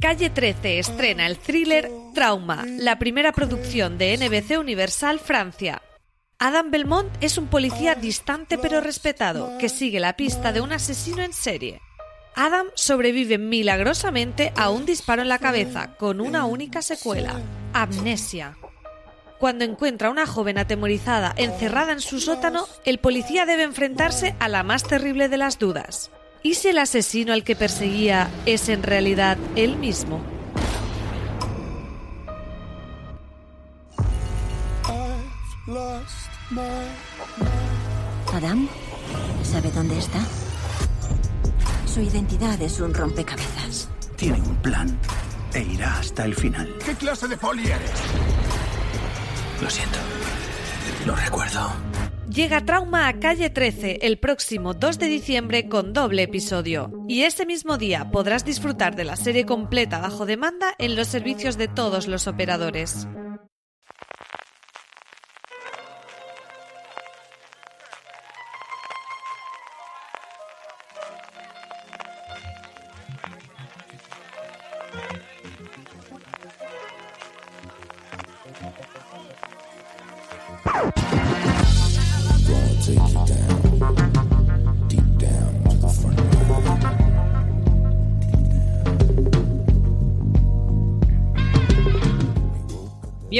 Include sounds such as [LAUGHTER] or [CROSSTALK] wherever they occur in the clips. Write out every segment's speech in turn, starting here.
Calle 13 estrena el thriller Trauma, la primera producción de NBC Universal Francia. Adam Belmont es un policía distante pero respetado que sigue la pista de un asesino en serie. Adam sobrevive milagrosamente a un disparo en la cabeza con una única secuela, amnesia. Cuando encuentra a una joven atemorizada encerrada en su sótano, el policía debe enfrentarse a la más terrible de las dudas. ¿Y si el asesino al que perseguía es en realidad él mismo? Adam, ¿sabe dónde está? Su identidad es un rompecabezas. Tiene un plan e irá hasta el final. ¿Qué clase de poli eres? Lo siento. Lo recuerdo. Llega Trauma a Calle 13 el próximo 2 de diciembre con doble episodio. Y ese mismo día podrás disfrutar de la serie completa bajo demanda en los servicios de todos los operadores.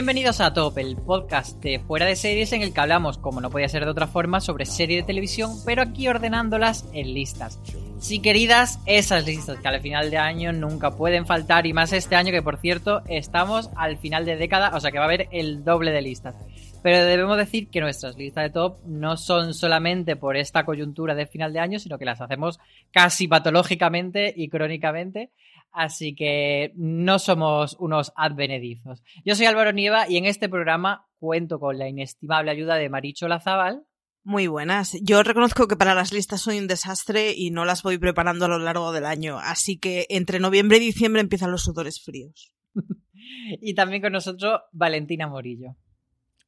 Bienvenidos a Top, el podcast de fuera de series en el que hablamos, como no podía ser de otra forma, sobre series de televisión, pero aquí ordenándolas en listas. Sí, queridas, esas listas que al final de año nunca pueden faltar, y más este año que por cierto estamos al final de década, o sea que va a haber el doble de listas. Pero debemos decir que nuestras listas de top no son solamente por esta coyuntura de final de año, sino que las hacemos casi patológicamente y crónicamente. Así que no somos unos advenedizos. Yo soy Álvaro Nieva y en este programa cuento con la inestimable ayuda de Maricho Lazábal. Muy buenas. Yo reconozco que para las listas soy un desastre y no las voy preparando a lo largo del año. Así que entre noviembre y diciembre empiezan los sudores fríos. [LAUGHS] y también con nosotros Valentina Morillo.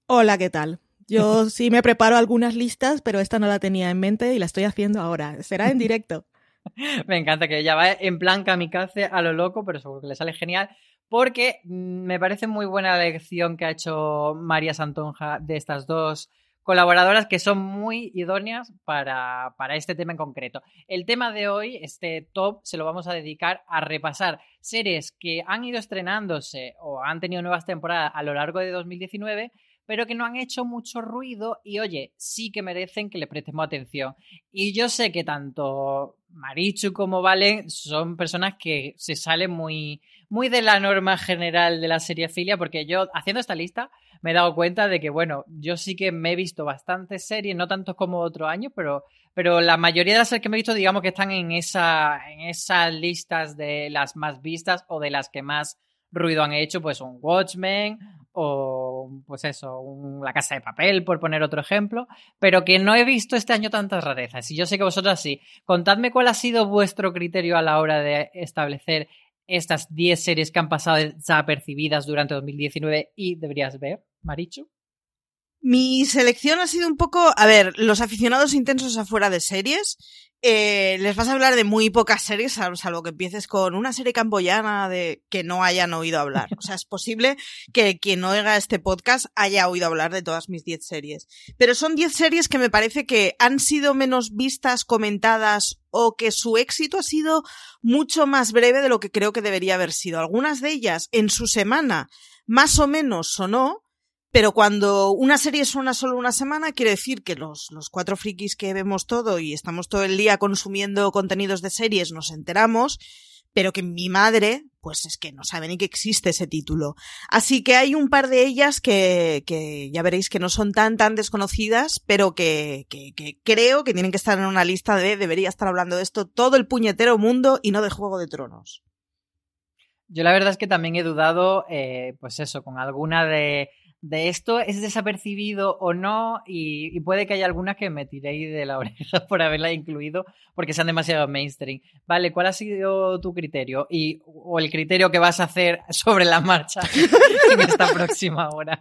Hola, ¿qué tal? Yo [LAUGHS] sí me preparo algunas listas, pero esta no la tenía en mente y la estoy haciendo ahora. Será en directo. [LAUGHS] Me encanta que ella va en plan kamikaze a lo loco, pero seguro que le sale genial. Porque mm, me parece muy buena la elección que ha hecho María Santonja de estas dos colaboradoras que son muy idóneas para, para, este tema en concreto. El tema de hoy, este top, se lo vamos a dedicar a repasar series que han ido estrenándose o han tenido nuevas temporadas a lo largo de 2019 pero que no han hecho mucho ruido y oye, sí que merecen que le prestemos atención. Y yo sé que tanto Marichu como Valen son personas que se salen muy, muy de la norma general de la serie filia, porque yo haciendo esta lista me he dado cuenta de que, bueno, yo sí que me he visto bastantes series, no tantos como otro año, pero, pero la mayoría de las series que me he visto, digamos que están en, esa, en esas listas de las más vistas o de las que más ruido han hecho, pues un Watchmen o pues eso, La Casa de Papel, por poner otro ejemplo, pero que no he visto este año tantas rarezas. Y yo sé que vosotros sí. Contadme cuál ha sido vuestro criterio a la hora de establecer estas 10 series que han pasado desapercibidas durante 2019 y deberías ver, Marichu. Mi selección ha sido un poco, a ver, los aficionados intensos afuera de series. Eh, les vas a hablar de muy pocas series, salvo que empieces con una serie camboyana de que no hayan oído hablar. O sea, es posible que quien oiga este podcast haya oído hablar de todas mis 10 series. Pero son 10 series que me parece que han sido menos vistas, comentadas o que su éxito ha sido mucho más breve de lo que creo que debería haber sido. Algunas de ellas en su semana más o menos sonó, pero cuando una serie suena solo una semana, quiere decir que los, los cuatro frikis que vemos todo y estamos todo el día consumiendo contenidos de series nos enteramos, pero que mi madre, pues es que no sabe ni que existe ese título. Así que hay un par de ellas que, que ya veréis que no son tan, tan desconocidas, pero que, que, que creo que tienen que estar en una lista de debería estar hablando de esto todo el puñetero mundo y no de Juego de Tronos. Yo la verdad es que también he dudado, eh, pues eso, con alguna de de esto es desapercibido o no y, puede que haya algunas que me tiréis de la [LAUGHS] oreja por haberla incluido porque sean demasiado mainstream. Vale, ¿cuál ha sido tu criterio? Y, o el criterio que vas a hacer [LAUGHS] sobre la marcha [LAUGHS] en esta próxima hora.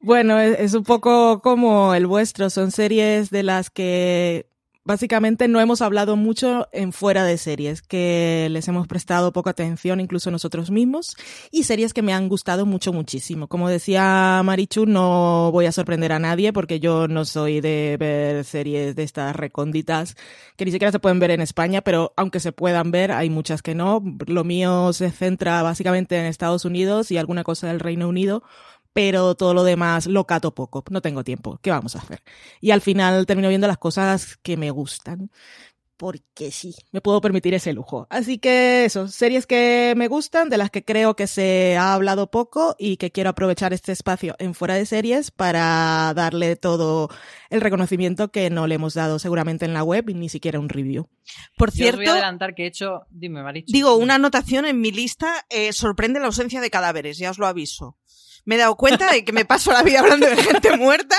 Bueno, es un poco como el vuestro, son series de las que básicamente no hemos hablado mucho en fuera de series, que les hemos prestado poca atención incluso nosotros mismos, y series que me han gustado mucho, muchísimo. Como decía Marichu, no voy a sorprender a nadie porque yo no soy de ver series de estas recónditas que ni siquiera se pueden ver en España, pero aunque se puedan ver, hay muchas que no. Lo mío se centra básicamente en Estados Unidos y alguna cosa del Reino Unido pero todo lo demás lo cato poco, no tengo tiempo, ¿qué vamos a hacer? Y al final termino viendo las cosas que me gustan, porque sí, me puedo permitir ese lujo. Así que eso, series que me gustan, de las que creo que se ha hablado poco y que quiero aprovechar este espacio en fuera de series para darle todo el reconocimiento que no le hemos dado seguramente en la web y ni siquiera un review. Por cierto, voy a adelantar que he hecho, dime Marichu. Digo, una anotación en mi lista eh, sorprende la ausencia de cadáveres, ya os lo aviso me he dado cuenta de que me paso la vida hablando de gente muerta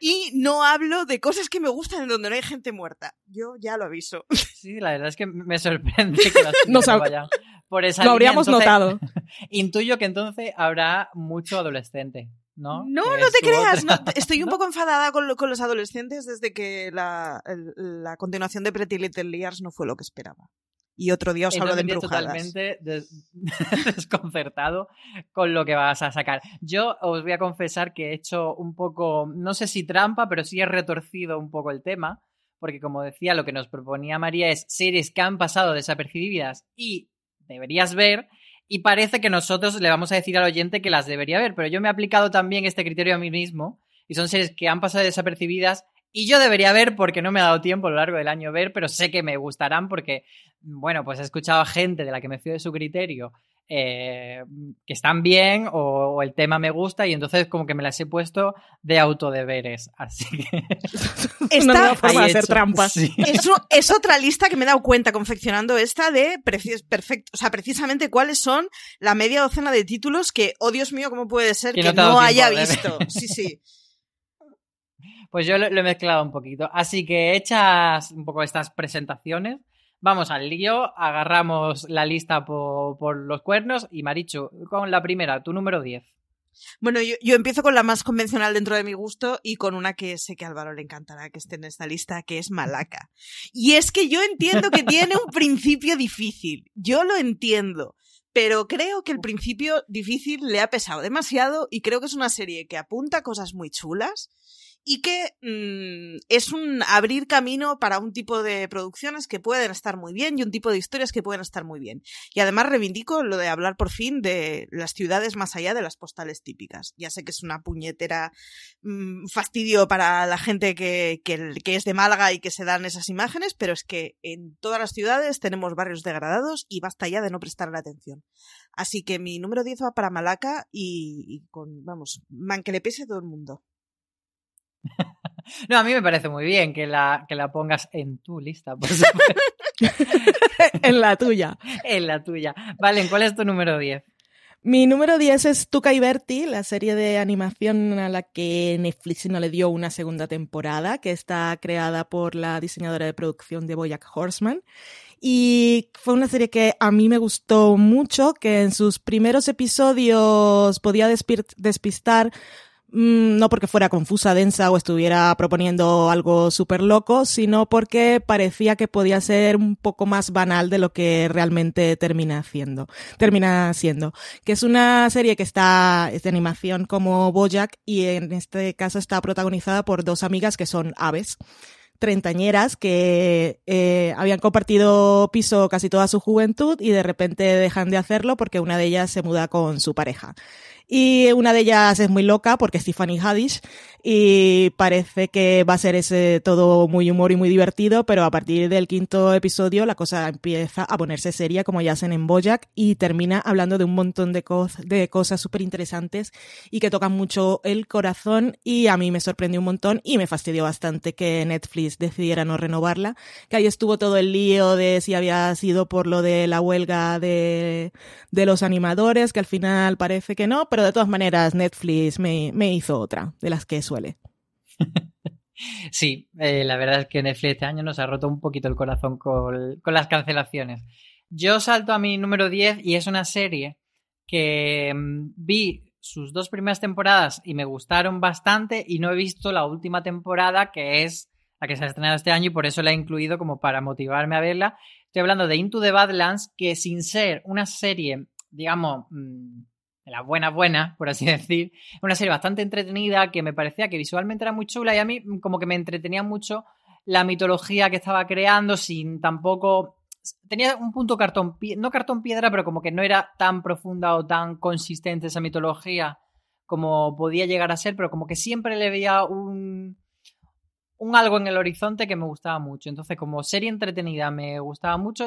y no hablo de cosas que me gustan en donde no hay gente muerta. Yo ya lo aviso. Sí, la verdad es que me sorprende que las no vayan por esa Lo habríamos notado. [LAUGHS] Intuyo que entonces habrá mucho adolescente. ¿No? No, no te creas. estoy un [LAUGHS] poco enfadada con, los adolescentes desde que la, la continuación de Pretty Little Liars no fue lo que esperaba y otro día os hablo de embrujadas. totalmente [LAUGHS] desconcertado con lo que vas a sacar. Yo os voy a confesar que he hecho un poco, no sé si trampa, pero sí he retorcido un poco el tema, porque como decía, lo que nos proponía María es series que han pasado desapercibidas y deberías ver, y parece que nosotros le vamos a decir al oyente que las debería ver, pero yo me he aplicado también este criterio a mí mismo, y son series que han pasado desapercibidas y yo debería ver porque no me ha dado tiempo a lo largo del año ver, pero sé que me gustarán porque, bueno, pues he escuchado a gente de la que me fío de su criterio eh, que están bien o, el tema me gusta y entonces como que me las he puesto de autodeberes. Así que... [LAUGHS] [LAUGHS] Esta forma de hacer trampas. Eso es otra lista que me he dado cuenta confeccionando esta de perfecto, o sea, precisamente cuáles son la media docena de títulos que, oh Dios mío, ¿cómo puede ser que, no, haya visto? Sí, sí. [LAUGHS] Pues yo lo, he mezclado un poquito. Así que hechas un poco estas presentaciones, vamos al lío, agarramos la lista por, los cuernos y Marichu, con la primera, tu número 10. Bueno, yo, empiezo con la más convencional dentro de mi gusto y con una que sé que a Álvaro le encantará que esté en esta lista, que es Malaca. Y es que yo entiendo que tiene un [LAUGHS] principio difícil, yo lo entiendo, pero creo que el principio difícil le ha pesado demasiado y creo que es una serie que apunta cosas muy chulas y que mm, es un abrir camino para un tipo de producciones que pueden estar muy bien y un tipo de historias que pueden estar muy bien. Y además reivindico lo de hablar por fin de las ciudades más allá de las postales típicas. Ya sé que es una puñetera mm, fastidio para la gente que, que, es de Málaga y que se dan esas imágenes, pero es que en todas las ciudades tenemos barrios degradados y basta ya de no prestarle atención. Así que mi número 10 va para Malaca y, y con, vamos, man que le pese a todo el mundo. [LAUGHS] No, a mí me parece muy bien que la, que la pongas en tu lista, por [LAUGHS] en la tuya. En la tuya. Vale, ¿en ¿cuál es tu número 10? Mi número 10 es Tuca y Berti, la serie de animación a la que Netflix no le dio una segunda temporada, que está creada por la diseñadora de producción de Boyack Horseman. Y fue una serie que a mí me gustó mucho, que en sus primeros episodios podía despistar no porque fuera confusa, densa o estuviera proponiendo algo súper loco, sino porque parecía que podía ser un poco más banal de lo que realmente termina haciendo, termina siendo. Que es una serie que está, es de animación como Bojack y en este caso está protagonizada por dos amigas que son aves treintañeras que eh, habían compartido piso casi toda su juventud y de repente dejan de hacerlo porque una de ellas se muda con su pareja. Y una de ellas es muy loca porque es Tiffany Haddish y parece que va a ser ese todo muy humor y muy divertido, pero a partir del quinto episodio la cosa empieza a ponerse seria como ya hacen en Bojack y termina hablando de un montón de, cosas súper interesantes y que tocan mucho el corazón y a mí me sorprendió un montón y me fastidió bastante que Netflix decidiera no renovarla, que ahí estuvo todo el lío de si había sido por lo de la huelga de, de los animadores, que al final parece que no, pero de todas maneras Netflix me, me hizo otra de las que suele. [LAUGHS] sí, eh, la verdad es que Netflix este año nos ha roto un poquito el corazón con, las cancelaciones. Yo salto a mi número 10 y es una serie que mm, vi sus dos primeras temporadas y me gustaron bastante y no he visto la última temporada que es la que se ha estrenado este año y por eso la he incluido como para motivarme a verla. Estoy hablando de Into the Badlands que sin ser una serie, digamos, mm, de la buena buena, por así [LAUGHS] decir. Una serie bastante entretenida que me parecía que visualmente era muy chula y a mí como que me entretenía mucho la mitología que estaba creando sin tampoco... Tenía un punto cartón, no cartón piedra, pero como que no era tan profunda o tan consistente esa mitología como podía llegar a ser, pero como que siempre le veía un, un algo en el horizonte que me gustaba mucho. Entonces, como serie entretenida me gustaba mucho.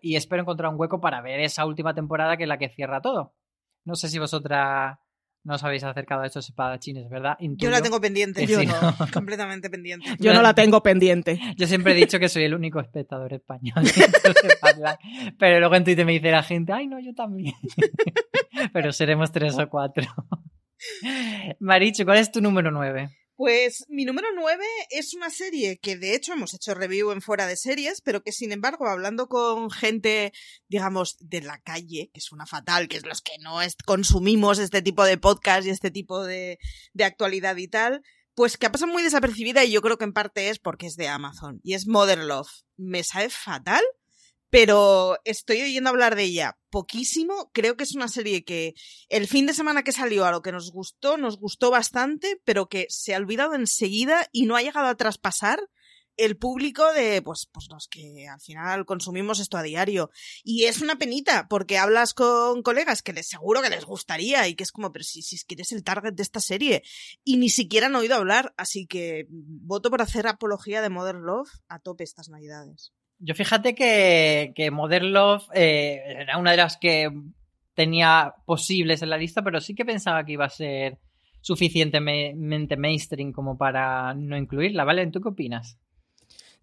Y espero encontrar un hueco para ver esa última temporada que es la que cierra todo. No sé si vosotras no os habéis acercado a estos espadachines, ¿verdad? Yo la tengo pendiente, yo no, [LAUGHS] completamente pendiente. Yo no la tengo pendiente. [LAUGHS] Yo siempre he dicho que soy el único espectador español. [LAUGHS] Pero luego en Twitter me dice la gente, ay, no, yo también. Pero seremos tres o cuatro. Marichu, ¿cuál es tu número nueve? Pues mi número 9 es una serie que de hecho hemos hecho review en fuera de series, pero que sin embargo, hablando con gente, digamos, de la calle, que suena fatal, que es los que no consumimos este tipo de podcast y este tipo de, de actualidad y tal, pues que ha pasado muy desapercibida y yo creo que en parte es porque es de Amazon y es Mother Love. Me sabe fatal pero estoy oyendo hablar de ella poquísimo. Creo que es una serie que el fin de semana que salió a lo que nos gustó, nos gustó bastante, pero que se ha olvidado enseguida y no ha llegado a traspasar el público de pues, pues los que al final consumimos esto a diario. Y es una penita, porque hablas con colegas que les seguro que les gustaría y que es como, pero si, si es el target de esta serie. Y ni siquiera han oído hablar, así que voto por hacer apología de Modern Love a tope estas navidades. Yo fíjate que, que Modern Love eh, era una de las que tenía posibles en la lista, pero sí que pensaba que iba a ser suficientemente mainstream como para no incluirla, ¿vale? ¿Tú qué opinas?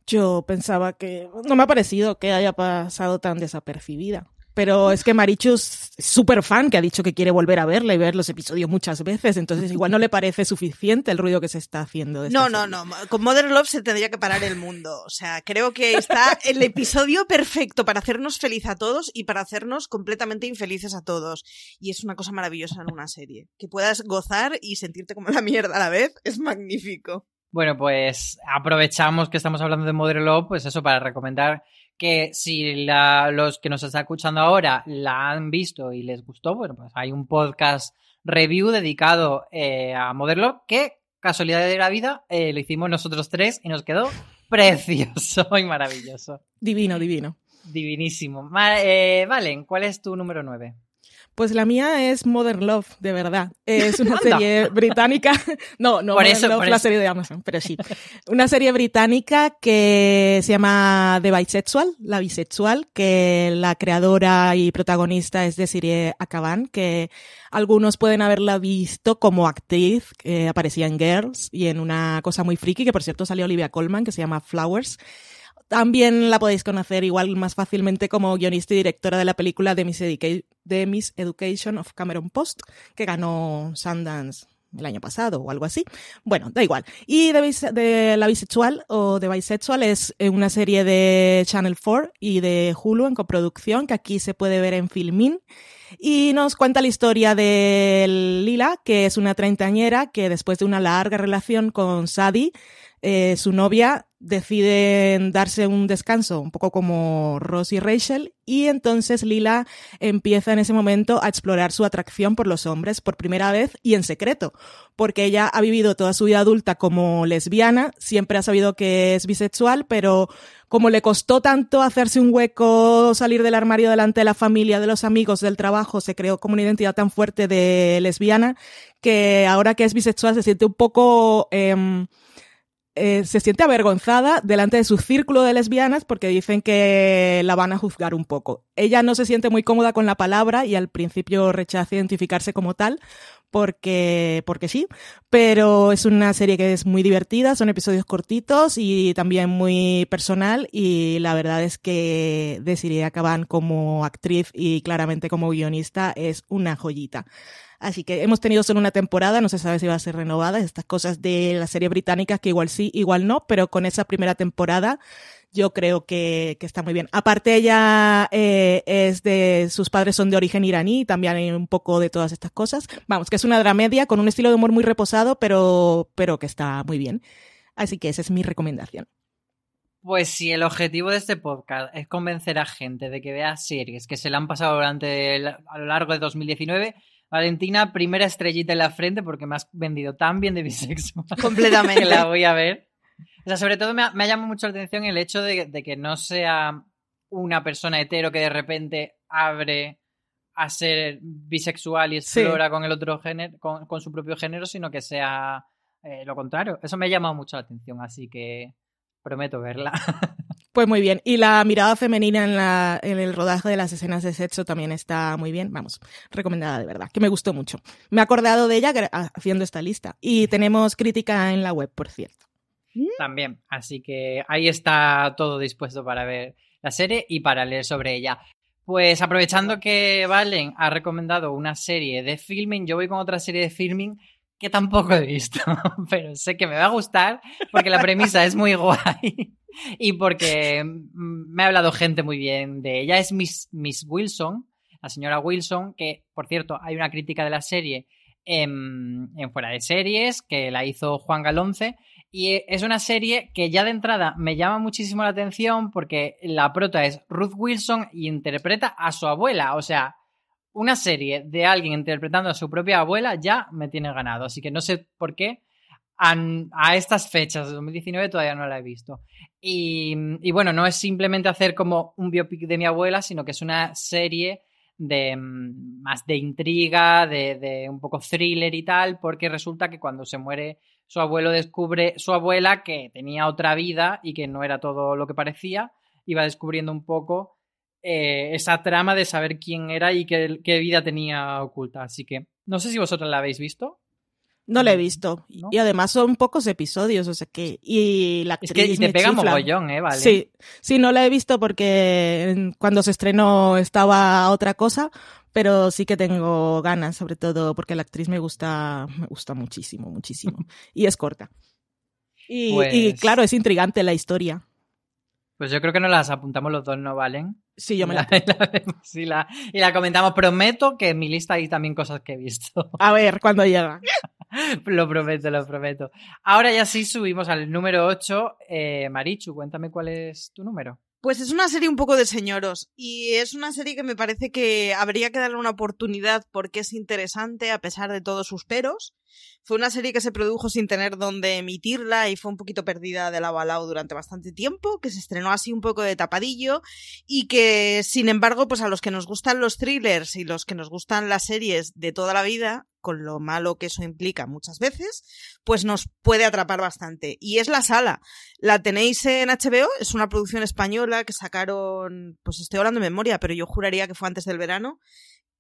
Yo pensaba que no me ha parecido que haya pasado tan desapercibida. Pero es que Marichu es súper fan que ha dicho que quiere volver a verla y ver los episodios muchas veces, entonces igual no le parece suficiente el ruido que se está haciendo. no, no, no. Con Modern Love se tendría que parar el mundo. O sea, creo que está el episodio perfecto para hacernos feliz a todos y para hacernos completamente infelices a todos. Y es una cosa maravillosa en una serie. Que puedas gozar y sentirte como la mierda a la vez es magnífico. Bueno, pues aprovechamos que estamos hablando de Modern Love, pues eso, para recomendar que si los que nos están escuchando ahora la han visto y les gustó, bueno, pues hay un podcast review dedicado eh, a Modern que casualidad de la vida eh, lo hicimos nosotros tres y nos quedó [LAUGHS] precioso y maravilloso. Divino, divino. Divinísimo. Ma- eh, Valen, ¿cuál es tu número 9? Pues la mía es Modern Love, de verdad. Es [LAUGHS] una serie británica. [LAUGHS] No, no Por eso, Love, por la eso. serie de Amazon, pero sí. Una serie británica que se llama The Bisexual, la bisexual, que la creadora y protagonista es Desiree Akaban, que algunos pueden haberla visto como actriz, que aparecía en Girls y en una cosa muy friki, que por cierto salió Olivia Colman, que se llama Flowers. También la podéis conocer igual más fácilmente como guionista y directora de la película The Miss, Education of Cameron Post, que ganó Sundance el año pasado o algo así. Bueno, da igual. Y de, de La Bisexual o The Bisexual es eh, una serie de Channel 4 y de Hulu en coproducción que aquí se puede ver en Filmin. Y nos cuenta la historia de Lila, que es una treintañera que después de una larga relación con Sadie, eh, su novia, deciden darse un descanso, un poco como Ross y Rachel, y entonces Lila empieza en ese momento a explorar su atracción por los hombres por primera vez y en secreto, porque ella ha vivido toda su vida adulta como lesbiana, siempre ha sabido que es bisexual, pero como le costó tanto hacerse un hueco, salir del armario delante de la familia, de los amigos, del trabajo, se creó como una identidad tan fuerte de lesbiana que ahora que es bisexual se siente un poco... em, eh, se siente avergonzada delante de su círculo de lesbianas porque dicen que la van a juzgar un poco. Ella no se siente muy cómoda con la palabra y al principio rechaza identificarse como tal porque, porque sí, pero es una serie que es muy divertida, son episodios cortitos y también muy personal y la verdad es que Desiree Akaban como actriz y claramente como guionista es una joyita. Así que hemos tenido solo una temporada, no se sabe si va a ser renovada, estas cosas de las series británicas que igual sí, igual no, pero con esa primera temporada yo creo que, que está muy bien. Aparte ella eh, es de, sus padres son de origen iraní, y también hay un poco de todas estas cosas. Vamos, que es una dramedia con un estilo de humor muy reposado, pero, pero que está muy bien. Así que esa es mi recomendación. Pues si el objetivo de este podcast es convencer a gente de que vea series que se le han pasado durante el- a lo largo de 2019, Valentina, primera estrellita en la frente porque me has vendido tan bien de bisexual. Completamente. [LAUGHS] que la voy a ver. O sea, sobre todo me ha, me ha llamado mucho la atención el hecho de, de que no sea una persona hetero que de repente abre a ser bisexual y Sí. explora con el otro género, con, con su propio género, sino que sea eh, lo contrario. Eso me ha llamado mucho la atención, así que prometo verla. [LAUGHS] Pues muy bien. Y la mirada femenina en, la, en el rodaje de las escenas de sexo también está muy bien. Vamos, recomendada de verdad, que me gustó mucho. Me he acordado de ella haciendo esta lista. Y tenemos crítica en la web, por cierto. También. Así que ahí está todo dispuesto para ver la serie y para leer sobre ella. Pues aprovechando que Valen ha recomendado una serie de filming, yo voy con otra serie de filming que tampoco he visto, [LAUGHS] pero sé que me va a gustar porque la premisa es muy [LAUGHS] guay y porque mm, me ha hablado gente muy bien de ella. Es Miss, Miss Wilson, la señora Wilson, que por cierto hay una crítica de la serie en, en Fuera de Series que la hizo Juan Galonce y es una serie que ya de entrada me llama muchísimo la atención porque la prota es Ruth Wilson y interpreta a su abuela. O sea, una serie de alguien interpretando a su propia abuela ya me tiene ganado. Así que no sé por qué a estas fechas de 2019 todavía no la he visto. Y, y bueno, no es simplemente hacer como un biopic de mi abuela, sino que es una serie de mm, más de intriga, de, de un poco thriller y tal, porque resulta que cuando se muere su abuelo descubre su abuela que tenía otra vida y que no era todo lo que parecía, y va descubriendo un poco eh, esa trama de saber quién era y qué, qué vida tenía oculta. Así que no sé si vosotros la habéis visto. No la he visto. ¿No? Y además son pocos episodios, o sea que. Y la Es actriz que y te me pega chifla. mogollón, ¿eh? Vale. Sí, sí, no la he visto porque cuando se estrenó estaba otra cosa, pero sí que tengo ganas, sobre todo porque la actriz me gusta, me gusta muchísimo, muchísimo. [LAUGHS] y es corta. Y, Pues- y claro, es intrigante la historia. Pues yo creo que nos las apuntamos los dos, ¿no valen? Sí, yo me la. la [LAUGHS] y la- y la comentamos. Prometo que en mi lista hay también cosas que he visto. A ver, cuando llega. [LAUGHS] lo prometo, lo prometo. Ahora ya sí subimos al número 8. Eh, Marichu, cuéntame cuál es tu número. Pues es una serie un poco de señoros y es una serie que me parece que habría que darle una oportunidad porque es interesante a pesar de todos sus peros. Fue una serie que se produjo sin tener dónde emitirla y fue un poquito perdida de lado a lado durante bastante tiempo, que se estrenó así un poco de tapadillo y que, sin embargo, pues a los que nos gustan los thrillers y los que nos gustan las series de toda la vida, con lo malo que eso implica muchas veces, pues nos puede atrapar bastante. Y es La Sala. La tenéis en HBO, es una producción española que sacaron, pues estoy hablando de memoria, pero yo juraría que fue antes del verano.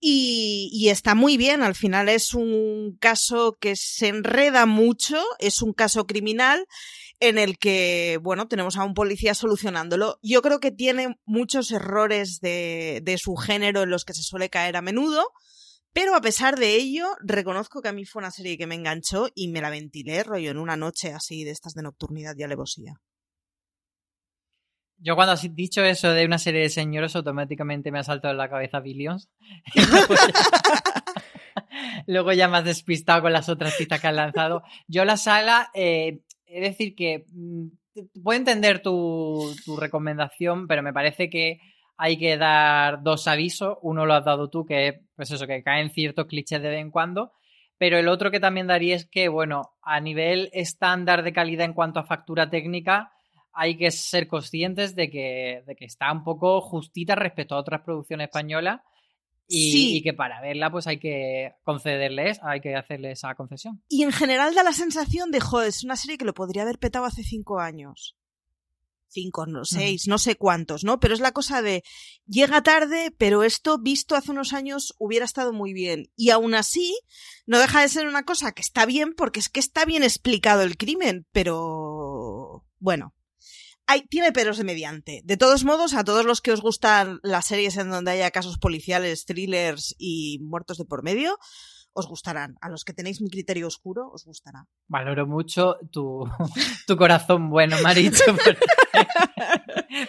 Y, y, está muy bien, al final es un caso que se enreda mucho, es un caso criminal en el que, bueno, tenemos a un policía solucionándolo. Yo creo que tiene muchos errores de, de su género en los que se suele caer a menudo, pero a pesar de ello, reconozco que a mí fue una serie que me enganchó y me la ventilé rollo en una noche así de estas de nocturnidad y alevosía. Yo cuando has dicho eso de una serie de señores, automáticamente me ha saltado en la cabeza Billions. [LAUGHS] Luego ya me has despistado con las otras citas que has lanzado. Yo la sala, eh, es decir que mm, puedo entender tu, tu, recomendación, pero me parece que hay que dar dos avisos. Uno lo has dado tú, que es pues eso, que caen ciertos clichés de vez en cuando. Pero el otro que también daría es que, bueno, a nivel estándar de calidad en cuanto a factura técnica, hay que ser conscientes de que, de que está un poco justita respecto a otras producciones españolas y, Sí. y que para verla pues hay que concederles, hay que hacerle esa concesión. Y en general da la sensación de, joder, es una serie que lo podría haber petado hace cinco años. Cinco, no, seis, no sé cuántos, ¿no? Pero es la cosa de, llega tarde, pero esto visto hace unos años hubiera estado muy bien. Y aún así, no deja de ser una cosa que está bien porque es que está bien explicado el crimen, pero... Bueno, hay, tiene peros de mediante. De todos modos, a todos los que os gustan las series en donde haya casos policiales, thrillers y muertos de por medio, os gustarán. A los que tenéis mi criterio oscuro, os gustará. Valoro mucho tu, [LAUGHS] tu corazón bueno, Maricho, [LAUGHS] porque,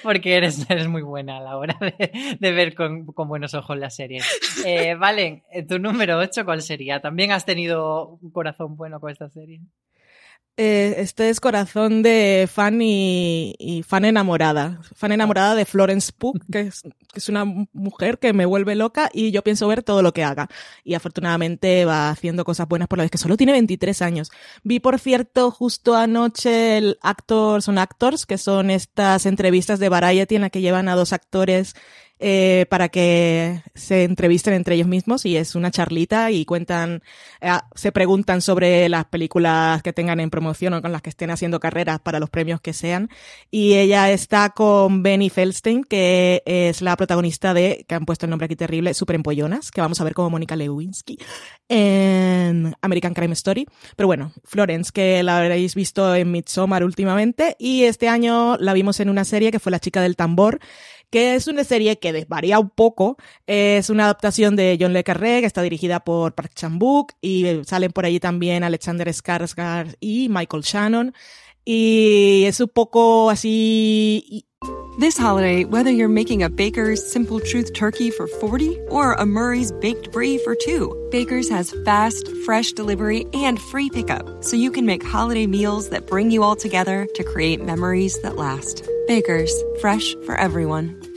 porque eres, eres muy buena a la hora de, ver con, con, buenos ojos las series. Eh, Valen, tu número 8, ¿cuál sería? ¿También has tenido un corazón bueno con esta serie? Eh, este es corazón de fan y, y, fan enamorada. Fan enamorada de Florence Pugh, que es, una mujer que me vuelve loca y yo pienso ver todo lo que haga. Y afortunadamente va haciendo cosas buenas por la vez que solo tiene 23 años. Vi, por cierto, justo anoche el Actors on Actors, que son estas entrevistas de Variety en la que llevan a dos actores eh, para que se entrevisten entre ellos mismos y es una charlita y cuentan, eh, se preguntan sobre las películas que tengan en promoción o con las que estén haciendo carreras para los premios que sean. Y ella está con Benny Feldstein, que es la protagonista de, que han puesto el nombre aquí terrible, Super Empollonas, que vamos a ver como Mónica Lewinsky en American Crime Story. Pero bueno, Florence, que la habréis visto en Midsommar últimamente y este año la vimos en una serie que fue La chica del tambor, que es una serie que desvaría un poco. Es una adaptación de John Le Carré, que está dirigida por Park Chan-wook, y salen por allí también Alexander Skarsgård y Michael Shannon. Y es un poco así... This holiday, whether you're making a Baker's Simple Truth turkey for 40 or a Murray's Baked Brie for 2, Baker's has fast, fresh delivery and free pickup, so you can make holiday meals that bring you all together to create memories that last. Baker's, fresh for everyone.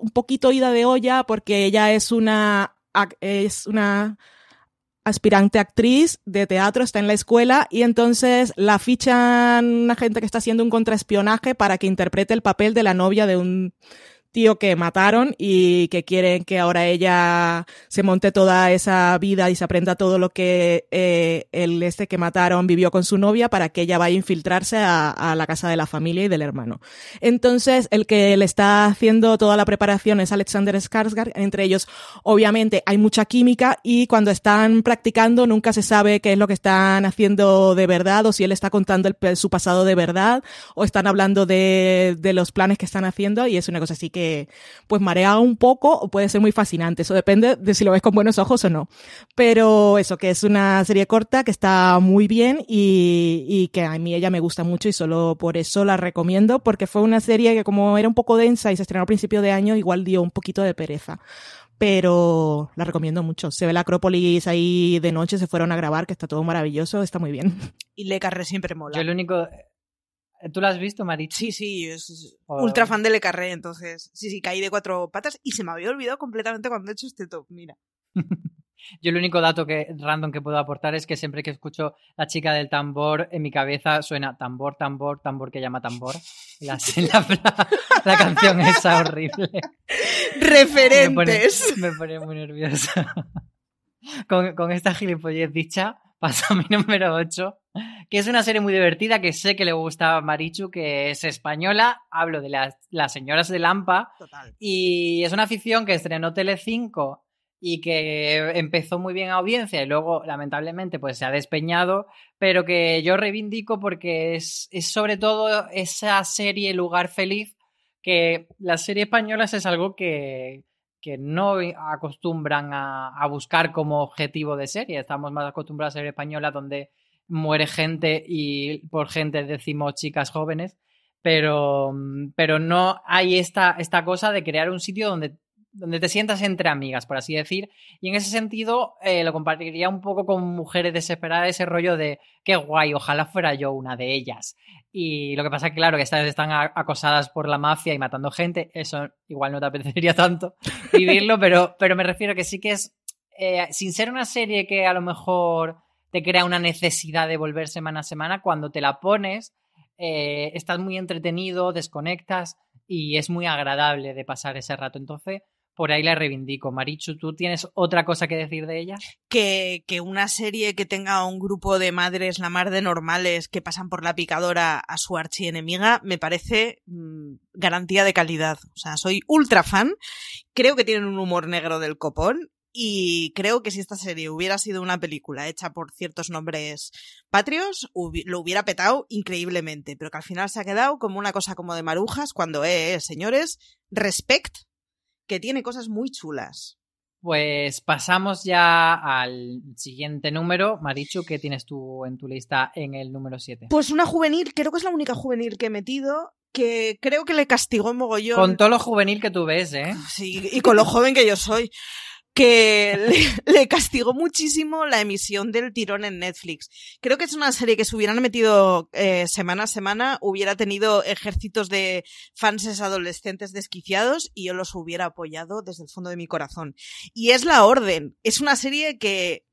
un poquito ida de olla porque ella es una, es una aspirante actriz de teatro, está en la escuela y entonces la fichan una gente que está haciendo un contraespionaje para que interprete el papel de la novia de un tío que mataron y que quieren que ahora ella se monte toda esa vida y se aprenda todo lo que eh, el este que mataron vivió con su novia para que ella vaya a infiltrarse a, la casa de la familia y del hermano. Entonces, el que le está haciendo toda la preparación es Alexander Skarsgård. Entre ellos, obviamente, hay mucha química y cuando están practicando nunca se sabe qué es lo que están haciendo de verdad o si él está contando el, su pasado de verdad o están hablando de, de los planes que están haciendo y es una cosa así que pues marea un poco o puede ser muy fascinante. Eso depende de si lo ves con buenos ojos o no. Pero eso, que es una serie corta que está muy bien y, y que a mí ella me gusta mucho y solo por eso la recomiendo porque fue una serie que como era un poco densa y se estrenó a principio de año, igual dio un poquito de pereza pero la recomiendo mucho. Se ve la Acrópolis ahí de noche, se fueron a grabar, que está todo maravilloso, está muy bien. Y Le Carré siempre mola. Yo el único, ¿Tú lo has visto, Marit? Sí, sí, es oh. ultra fan de Le Carré, entonces sí, sí, caí de cuatro patas y se me había olvidado completamente cuando he hecho este top, mira. [LAUGHS] Yo el único dato que random que puedo aportar es que siempre que escucho la chica del tambor, en mi cabeza suena tambor, tambor, tambor que llama tambor. [LAUGHS] La, la, la canción esa horrible. Referentes. Me pone, me pone muy nerviosa. [LAUGHS] Con, con esta gilipollez dicha, pasa a mi [LAUGHS] número 8, que es una serie muy divertida que sé que le gusta a Marichu, que es española. Hablo de las, las señoras de Lampa. Total. Y es una ficción que estrenó Telecinco y que empezó muy bien a audiencia y luego lamentablemente pues se ha despeñado, pero que yo reivindico porque es, es sobre todo esa serie Lugar Feliz que las series españolas es algo que, que no acostumbran a, a, buscar como objetivo de serie. Estamos más acostumbrados a serie española donde muere gente y por gente decimos chicas jóvenes, pero, pero no hay esta, esta cosa de crear un sitio donde, donde te sientas entre amigas, por así decir. Y en ese sentido eh, lo compartiría un poco con mujeres desesperadas, ese rollo de qué guay, ojalá fuera yo una de ellas. Y lo que pasa claro, que estas están acosadas por la mafia y matando gente, eso igual no te apetecería [LAUGHS] tanto vivirlo, pero, pero me refiero que sí que es, eh, sin ser una serie que a lo mejor te crea una necesidad de volver semana a semana, cuando te la pones, eh, estás muy entretenido, desconectas y es muy agradable de pasar ese rato. Entonces, por ahí la reivindico. Marichu, ¿tú tienes otra cosa que decir de ella? Que, que, una serie que tenga un grupo de madres la mar de normales que pasan por la picadora a su archienemiga me parece mmm, garantía de calidad. O sea, soy ultra fan. Creo que tienen un humor negro del copón y creo que si esta serie hubiera sido una película hecha por ciertos nombres patrios, lo hubiera petado increíblemente, pero que al final se ha quedado como una cosa como de marujas cuando, eh, eh señores, respect que tiene cosas muy chulas. Pues pasamos ya al siguiente número. Marichu, ¿qué tienes tú en tu lista en el número 7? Pues una juvenil, creo que es la única juvenil que he metido, que creo que le castigó mogollón. Con todo lo juvenil que tú ves, ¿eh? Sí, y con lo joven que yo soy que le, [LAUGHS] le, castigó muchísimo la emisión del tirón en Netflix. Creo que es una serie que si hubieran metido eh, semana a semana hubiera tenido ejércitos de fans adolescentes desquiciados y yo los hubiera apoyado desde el fondo de mi corazón. Y es La Orden. Es una serie que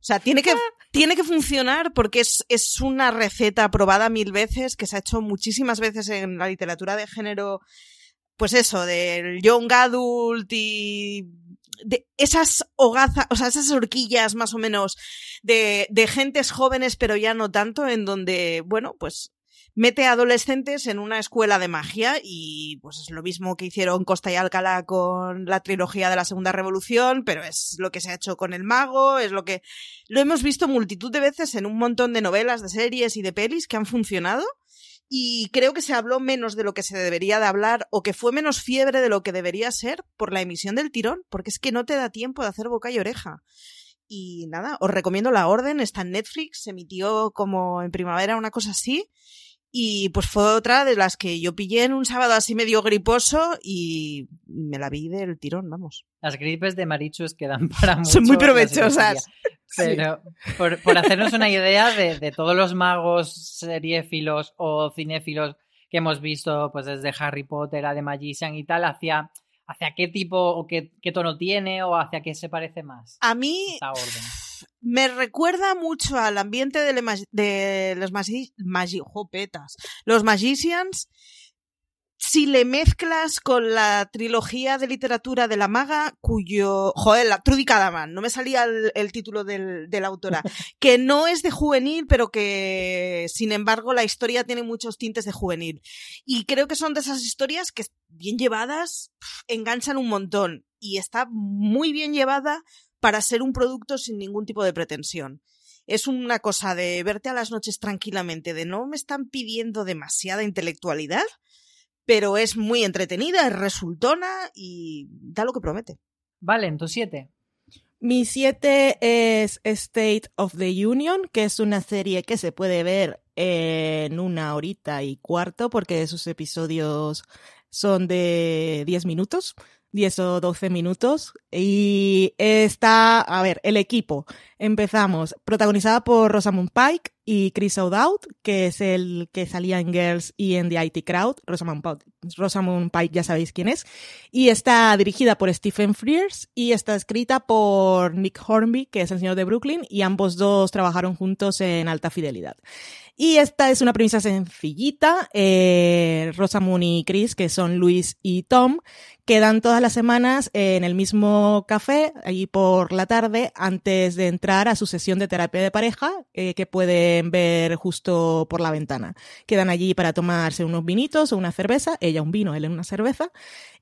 o sea, tiene que, [LAUGHS] tiene que funcionar porque es, es una receta probada mil veces, que se ha hecho muchísimas veces en la literatura de género, pues eso, del young adult y de esas hogazas, o sea, esas horquillas más o menos de, de gentes jóvenes, pero ya no tanto, en donde, bueno, pues mete adolescentes en una escuela de magia y pues es lo mismo que hicieron Costa y Alcalá con la trilogía de la Segunda Revolución, pero es lo que se ha hecho con el mago, es lo que lo hemos visto multitud de veces en un montón de novelas, de series y de pelis que han funcionado y creo que se habló menos de lo que se debería de hablar o que fue menos fiebre de lo que debería ser por la emisión del tirón, porque es que no te da tiempo de hacer boca y oreja. Y nada, os recomiendo La Orden, está en Netflix, se emitió como en primavera, una cosa así. Y pues fue otra de las que yo pillé en un sábado así medio griposo y me la vi del tirón, vamos. Las gripes de Marichus quedan para mucho. Son muy provechosas. Pero sí. por, por, hacernos una idea de, de, todos los magos seriéfilos o cinéfilos que hemos visto, pues desde Harry Potter a The Magician y tal, hacia, hacia qué tipo o qué, qué tono tiene o hacia qué se parece más. A mí me recuerda mucho al ambiente de, le, de los magi, magi, jopetas, los Magicians si le mezclas con la trilogía de literatura de la maga, cuyo. Joder, la Trudy Cadaman, no me salía el, el título del, de la autora. [LAUGHS] que no es de juvenil, pero que, sin embargo, la historia tiene muchos tintes de juvenil. Y creo que son de esas historias que, bien llevadas, enganchan un montón. Y está muy bien llevada para ser un producto sin ningún tipo de pretensión es una cosa de verte a las noches tranquilamente, de no me están pidiendo demasiada intelectualidad, pero es muy entretenida, es resultona y da lo que promete. Vale, entonces siete. Mi siete es State of the Union, que es una serie que se puede ver en una horita y cuarto, porque sus episodios son de 10 minutos. 10 o 12 minutos y está, a ver, el equipo. Empezamos, protagonizada por Rosamund Pike y Chris O'Dowd, que es el que salía en Girls y en The IT Crowd. Rosamund Pike, Rosamund Pike ya sabéis quién es. Y está dirigida por Stephen Frears y está escrita por Nick Hornby, que es el señor de Brooklyn, y ambos dos trabajaron juntos en Alta Fidelidad. Y esta es una premisa sencillita. Eh, Rosamund y Chris, que son Luis y Tom, quedan todas las semanas en el mismo café, allí por la tarde, antes de entrar a su sesión de terapia de pareja, eh, que pueden ver justo por la ventana. Quedan allí para tomarse unos vinitos o una cerveza, ella un vino, él una cerveza,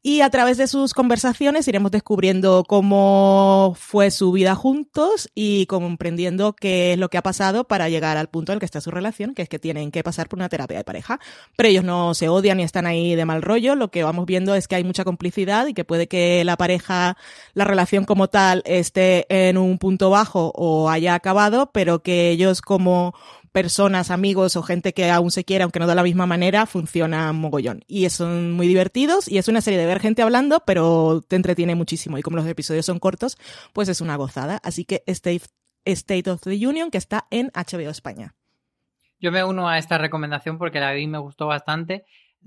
y a través de sus conversaciones iremos descubriendo cómo fue su vida juntos y comprendiendo qué es lo que ha pasado para llegar al punto en el que está su relación, que es que tienen que pasar por una terapia de pareja. Pero ellos no se odian ni están ahí de mal rollo, lo que vamos viendo es que hay mucha complicidad y que puede que la pareja, la relación como tal, esté en un punto bajo o haya acabado, pero que ellos como personas, amigos o gente que aún se quiere, aunque no de la misma manera, funciona mogollón. Y son muy divertidos y es una serie de ver gente hablando, pero te entretiene muchísimo. Y como los episodios son cortos, pues es una gozada. Así que State, State of the Union, que está en HBO España. Yo me uno a esta recomendación porque la vi me gustó bastante.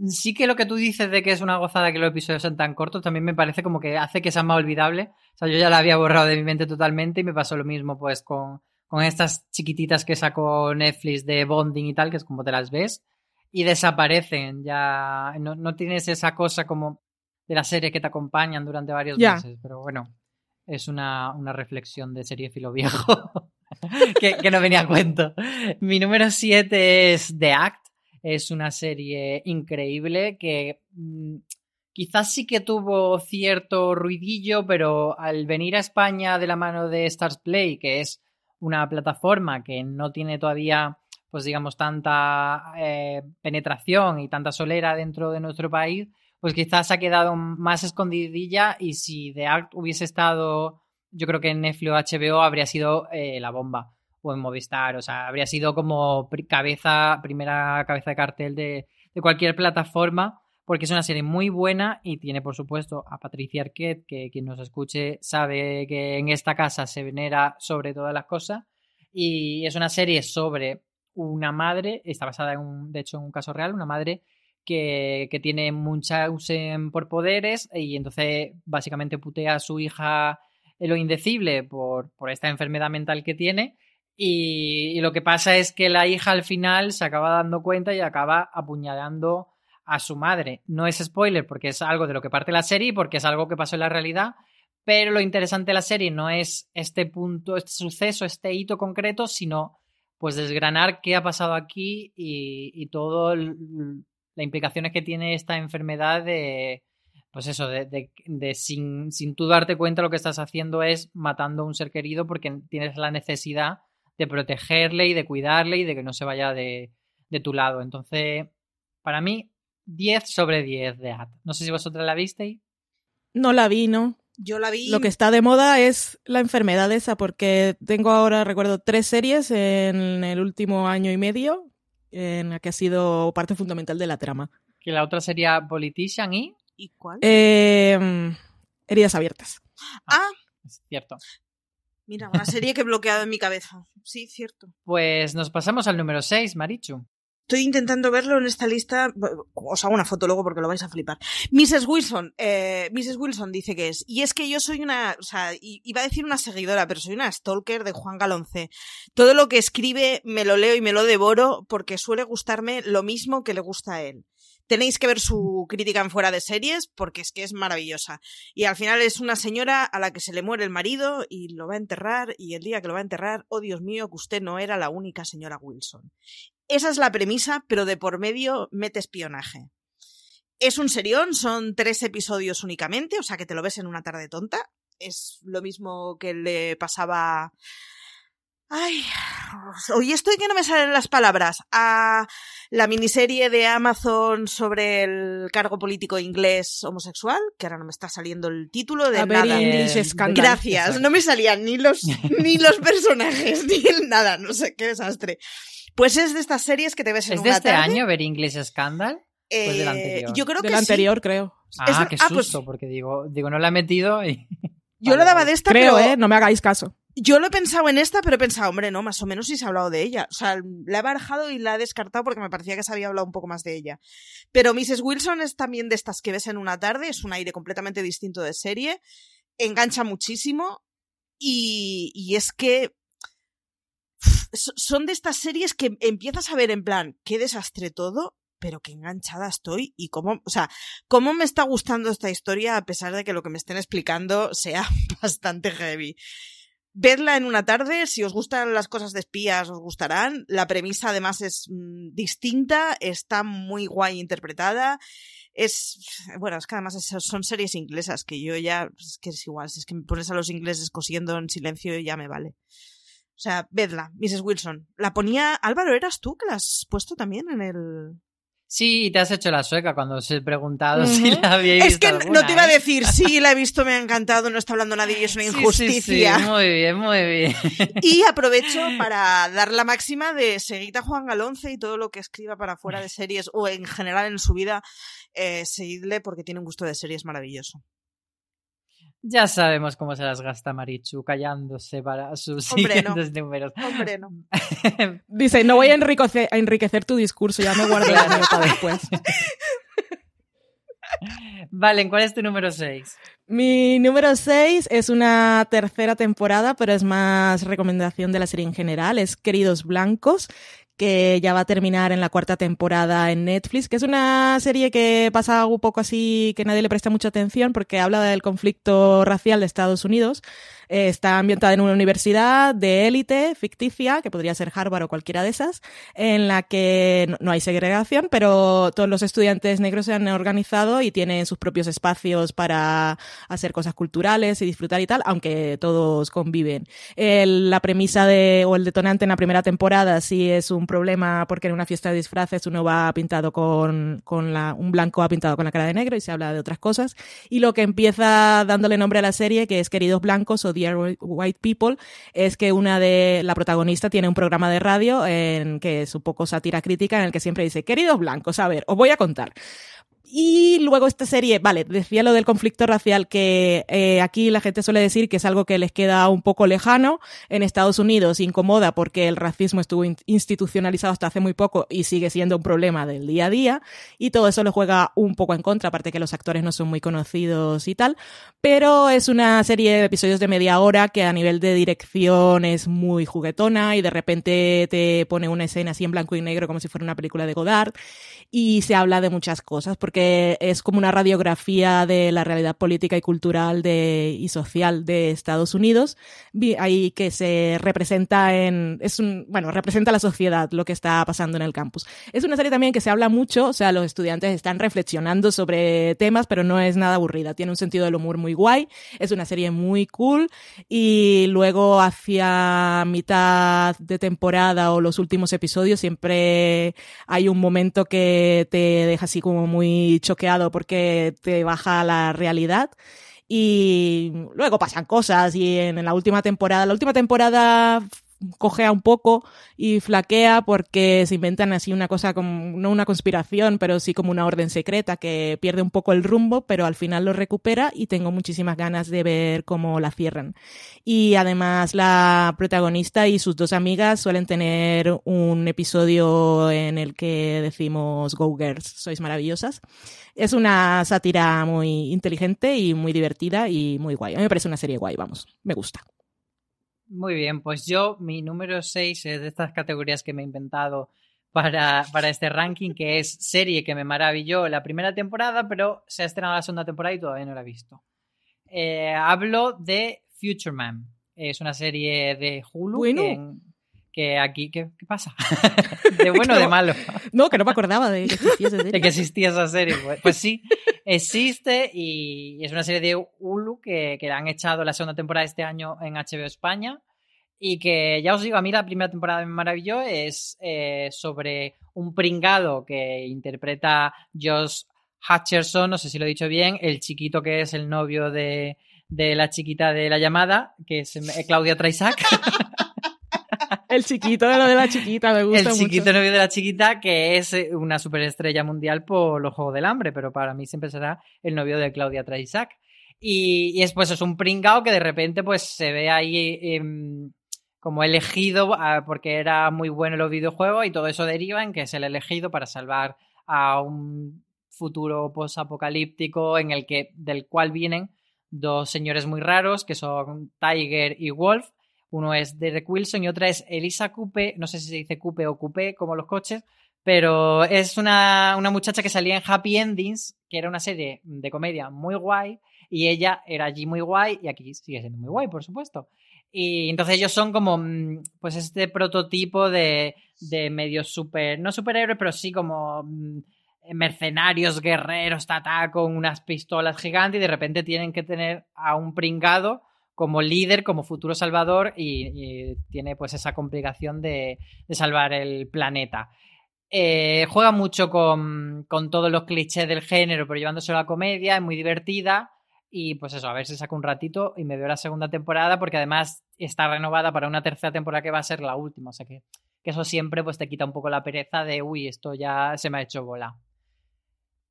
Sí que lo que tú dices de que es una gozada que los episodios son tan cortos, también me parece como que hace que sea más olvidable. O sea, yo ya la había borrado de mi mente totalmente y me pasó lo mismo pues con, con estas chiquititas que sacó Netflix de bonding y tal, que es como te las ves, y desaparecen. Ya no, no tienes esa cosa como de la serie que te acompañan durante varios meses. Pero bueno, es una, una reflexión de serie filo viejo [LAUGHS] que, que no venía a cuento. Mi número 7 es The Act. Es una serie increíble que mm, quizás sí que tuvo cierto ruidillo, pero al venir a España de la mano de Stars Play, que es una plataforma que no tiene todavía, pues digamos, tanta eh, penetración y tanta solera dentro de nuestro país, pues quizás ha quedado más escondidilla y si The Act hubiese estado, yo creo que en Netflix HBO habría sido eh, la bomba o en Movistar, o sea, habría sido como cabeza, primera cabeza de cartel de, de cualquier plataforma porque es una serie muy buena y tiene, por supuesto, a Patricia Arquette, que quien nos escuche sabe que en esta casa se venera sobre todas las cosas. Y es una serie sobre una madre, está basada en un, de hecho, en un caso real, una madre que, que tiene Munchausen por poderes y entonces básicamente putea a su hija en lo indecible por, por esta enfermedad mental que tiene. Y, lo que pasa es que la hija al final se acaba dando cuenta y acaba apuñalando a su madre. No es spoiler porque es algo de lo que parte la serie y porque es algo que pasó en la realidad, pero lo interesante de la serie no es este punto, este suceso, este hito concreto, sino pues desgranar qué ha pasado aquí y, y todo las implicaciones que tiene esta enfermedad de pues eso, de, de- de sin, sin tú darte cuenta lo que estás haciendo es matando a un ser querido porque tienes la necesidad de protegerle y de cuidarle y de que no se vaya de, de tu lado. Entonces, para mí, 10 sobre 10 de At. No sé si vosotras la visteis. No la vi, ¿no? Yo la vi. Lo que está de moda es la enfermedad esa, porque tengo ahora, recuerdo, tres series en el último año y medio en la que ha sido parte fundamental de la trama. Que la otra sería Politician y. ¿Y cuál? Eh, heridas abiertas. Ah, Es cierto. Mira, una serie que he bloqueado en mi cabeza. Sí, cierto. Pues nos pasamos al número 6, Marichu. Estoy intentando verlo en esta lista. Os hago una foto luego porque lo vais a flipar. Mrs. Wilson, eh, Mrs. Wilson dice que es. Y es que yo soy una, o sea, iba a decir una seguidora, pero soy una stalker de Juan Galonce. Todo lo que escribe me lo leo y me lo devoro porque suele gustarme lo mismo que le gusta a él. Tenéis que ver su crítica en fuera de series porque es que es maravillosa. Y al final es una señora a la que se le muere el marido y lo va a enterrar y el día que lo va a enterrar, oh Dios mío, que usted no era la única señora Wilson. Esa es la premisa, pero de por medio mete espionaje. Es un serión, son tres episodios únicamente, o sea que te lo ves en una tarde tonta. Es lo mismo que le pasaba Ay, hoy estoy que no me salen las palabras. A la miniserie de Amazon sobre el cargo político inglés homosexual, que ahora no me está saliendo el título de A nada. English Scandal. Gracias, Exacto. no me salían ni los [LAUGHS] ni los personajes ni el nada, no sé qué desastre. Pues es de estas series que te ves en ¿Es de este tarde. año ver English Scandal? Pues del Eh, anterior. Yo creo Del que sí. anterior, creo. Ah, es- qué ah, pues- susto, porque digo, digo, no la he metido y... [LAUGHS] Yo lo daba de esta, Creo, pero ¿eh? No me hagáis caso. Yo lo he pensado en esta, pero he pensado, hombre, no, más o menos sí se ha hablado de ella. O sea, la he barajado y la he descartado porque me parecía que se había hablado un poco más de ella. Pero Mrs. Wilson es también de estas que ves en una tarde, es un aire completamente distinto de serie, engancha muchísimo y, y es que so- son de estas series que empiezas a ver en plan, qué desastre todo, pero qué enganchada estoy y cómo, o sea, cómo me está gustando esta historia a pesar de que lo que me estén explicando sea [LAUGHS] bastante heavy. Vedla en una tarde, si os gustan las cosas de espías, os gustarán. La premisa además es mm, distinta, está muy guay interpretada. Es, bueno, es que además son series inglesas que yo ya, es que es igual, si es que me pones a los ingleses cosiendo en silencio ya me vale. O sea, vedla, Mrs. Wilson. La ponía, Álvaro, ¿eras tú que la has puesto también en el...? Sí, te has hecho la sueca cuando os he preguntado si la habíais Es visto que no te iba a ¿eh? decir, sí, la he visto, me ha encantado, no está hablando nadie y es una [LAUGHS] Sí, sí, injusticia. sí, muy bien, muy bien. Y aprovecho para dar la máxima de seguid a Juan Galonce y todo lo que escriba para fuera de series o en general en su vida, eh, seguidle porque tiene un gusto de series maravilloso. Ya sabemos cómo se las gasta Marichu callándose para sus Hombre, no. siguientes números. Hombre, no. [LAUGHS] Dice, no voy a enriquecer, a enriquecer tu discurso, ya me guardo la para [LAUGHS] después. Vale, ¿cuál es tu número 6? Mi número 6 es una tercera temporada, pero es más recomendación de la serie en general. Es Queridos Blancos, que ya va a terminar en la cuarta temporada en Netflix, que es una serie que pasa un poco así, que nadie le presta mucha atención, porque habla del conflicto racial de Estados Unidos. Eh, está ambientada en una universidad de élite ficticia, que podría ser Harvard o cualquiera de esas, en la que no, no hay segregación, pero todos los estudiantes negros se han organizado y tienen sus propios espacios para hacer cosas culturales y disfrutar y tal, aunque todos conviven. El- la premisa de, o el detonante en la primera temporada sí es un problema porque en una fiesta de disfraces uno va pintado con, con la, un blanco va pintado con la cara de negro y se habla de otras cosas. Y lo que empieza dándole nombre a la serie, que es Queridos Blancos o Dear White People, es que una de, la protagonista tiene un programa de radio en que es un poco sátira crítica en el que siempre dice, Queridos Blancos, a ver, os voy a contar. Y luego esta serie, vale, decía lo del conflicto racial, que eh, aquí la gente suele decir que es algo que les queda un poco lejano. En Estados Unidos incomoda porque el racismo estuvo in- institucionalizado hasta hace muy poco y sigue siendo un problema del día a día. Y todo eso le juega un poco en contra, aparte que los actores no son muy conocidos y tal. Pero es una serie de episodios de media hora que a nivel de dirección es muy juguetona y de repente te pone una escena así en blanco y negro como si fuera una película de Godard y se habla de muchas cosas porque es como una radiografía de la realidad política y cultural de, y social de Estados Unidos. Ahí que se representa en es un bueno representa la sociedad lo que está pasando en el campus. Es una serie también que se habla mucho o sea los estudiantes están reflexionando sobre temas pero no es nada aburrida. Tiene un sentido del humor muy guay es una serie muy cool y luego hacia mitad de temporada o los últimos episodios siempre hay un momento que te deja así como muy choqueado porque te baja la realidad. Y luego pasan cosas y en la última temporada, la última temporada cojea un poco y flaquea porque se inventan así una cosa como, no una conspiración, pero sí como una orden secreta que pierde un poco el rumbo, pero al final lo recupera y tengo muchísimas ganas de ver cómo la cierran. Y además la protagonista y sus dos amigas suelen tener un episodio en el que decimos Go Girls, sois maravillosas. Es una sátira muy inteligente y muy divertida y muy guay. A mí me parece una serie guay, vamos, me gusta. Muy bien, pues yo, mi número 6 es de estas categorías que me he inventado para, para este ranking, que es serie que me maravilló la primera temporada, pero se ha estrenado la segunda temporada y todavía no la he visto. Eh, hablo de Future Man. Es una serie de Hulu Bueno. que, que aquí... ¿qué, qué pasa? [LAUGHS] ¿De bueno o de malo? No, que no me acordaba de que existía esa serie. de que existía esa serie. Pues, pues sí, existe y es una serie de Hulu que, que han echado la segunda temporada este año en HBO España y que ya os digo, a mí la primera temporada me maravilló, es eh, sobre un pringado que interpreta Josh Hutcherson, no sé si lo he dicho bien, el chiquito que es el novio de, de la chiquita de la llamada, que es eh, Claudia Traisac. [LAUGHS] El chiquito de lo de la chiquita, me gusta el chiquito mucho. novio de la chiquita, que es eh, una superestrella mundial por los Juegos del Hambre, pero para mí siempre será el novio de Claudia Traisac. Y, y es pues es un pringao que de repente pues se ve ahí em, como elegido ah, porque era muy bueno en los videojuegos y todo eso deriva en que es el elegido para salvar a un futuro posapocalíptico en el que del cual vienen dos señores muy raros que son Tiger y Wolf. Uno es Derek Wilson y otra es Elisa Coupe, no sé si se dice Coupe o Coupe como los coches, pero es una, una muchacha que salía en Happy Endings, que era una serie de comedia muy guay, y ella era allí muy guay y aquí sigue siendo muy guay, por supuesto. Y entonces ellos son como, mm, pues este prototipo de, de medio super, no superhéroe, pero sí como mm, mercenarios, guerreros, tata, con unas pistolas gigantes y de repente tienen que tener a un pringado como líder, como futuro salvador y, tiene pues esa complicación de, salvar el planeta. Eh, juega mucho con, todos los clichés del género, pero llevándose a la comedia, es muy divertida. Y pues eso, a ver si saco un ratito y me veo la segunda temporada, porque además está renovada para una tercera temporada que va a ser la última. O sea que, que eso siempre pues te quita un poco la pereza de, uy, esto ya se me ha hecho bola.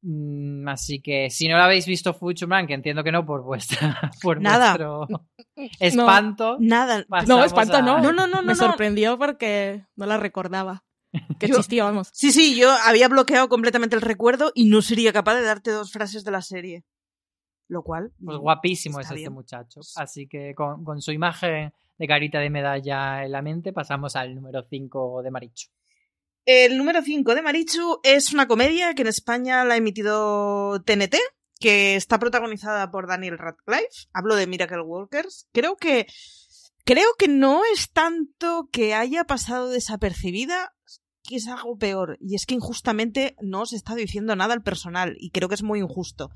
Mm, así que si no lo habéis visto Future Man, que entiendo que no por vuestra [LAUGHS] por Nada. vuestro [LAUGHS] espanto. Nada. No, espanto a- no. No, no, no, Me no, no. sorprendió porque no la recordaba. [LAUGHS] Que Yo- existía, vamos. Sí, sí, yo había bloqueado completamente el recuerdo y no sería capaz de darte dos frases de la serie. Lo cual. Pues mm, guapísimo es este muchacho. Así que con, con su imagen de carita de medalla en la mente, pasamos al número 5 de Marichu. El número 5 de Marichu es una comedia que en España la ha emitido TNT, que está protagonizada por Daniel Radcliffe. Hablo de Miracle Workers. Creo que. Creo que no es tanto que haya pasado desapercibida, es algo peor. Y es que injustamente no se está diciendo nada al personal. Y creo que es muy injusto.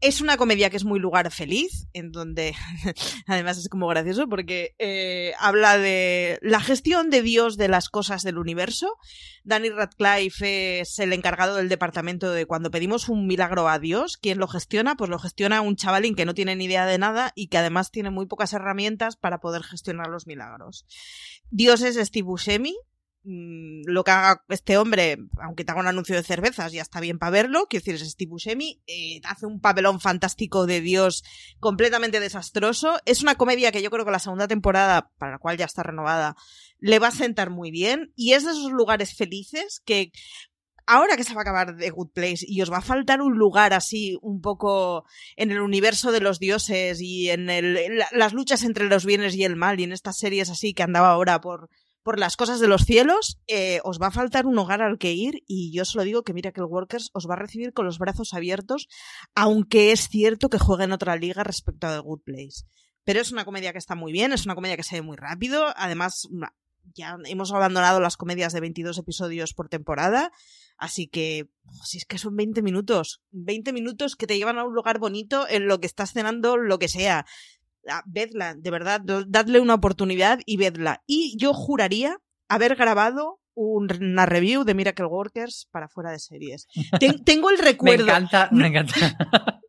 Es una comedia que es muy lugar feliz, en donde [LAUGHS] además es como gracioso porque eh, habla de la gestión de Dios de las cosas del universo. Danny Radcliffe es el encargado del departamento de cuando pedimos un milagro a Dios. ¿Quién lo gestiona? Pues lo gestiona un chavalín que no tiene ni idea de nada y que además tiene muy pocas herramientas para poder gestionar los milagros. Dios es Steve Buscemi, mm, lo que haga este hombre, aunque te haga un anuncio de cervezas, ya está bien para verlo. Quiero decir, es Steve Buscemi. eh, hace un papelón fantástico de Dios completamente desastroso. Es una comedia que yo creo que la segunda temporada, para la cual ya está renovada, le va a sentar muy bien. Y es de esos lugares felices que. Ahora que se va a acabar The Good Place y os va a faltar un lugar así un poco en el universo de los dioses y en, el, las luchas entre los bienes y el mal y en estas series así que andaba ahora por, por las cosas de los cielos, eh, os va a faltar un hogar al que ir y yo solo digo que Miracle Workers os va a recibir con los brazos abiertos, aunque es cierto que juega en otra liga respecto a The Good Place. Pero es una comedia que está muy bien, es una comedia que se ve muy rápido, además ya hemos abandonado las comedias de 22 episodios por temporada, así que si es que son 20 minutos, 20 minutos que te llevan a un lugar bonito en lo que estás cenando, lo que sea. Vedla, de verdad, dadle una oportunidad y vedla. Y yo juraría haber grabado un- una review de Miracle Workers para fuera de series. Ten- [LAUGHS] tengo el Me recuerdo. encanta, me encanta. [LAUGHS]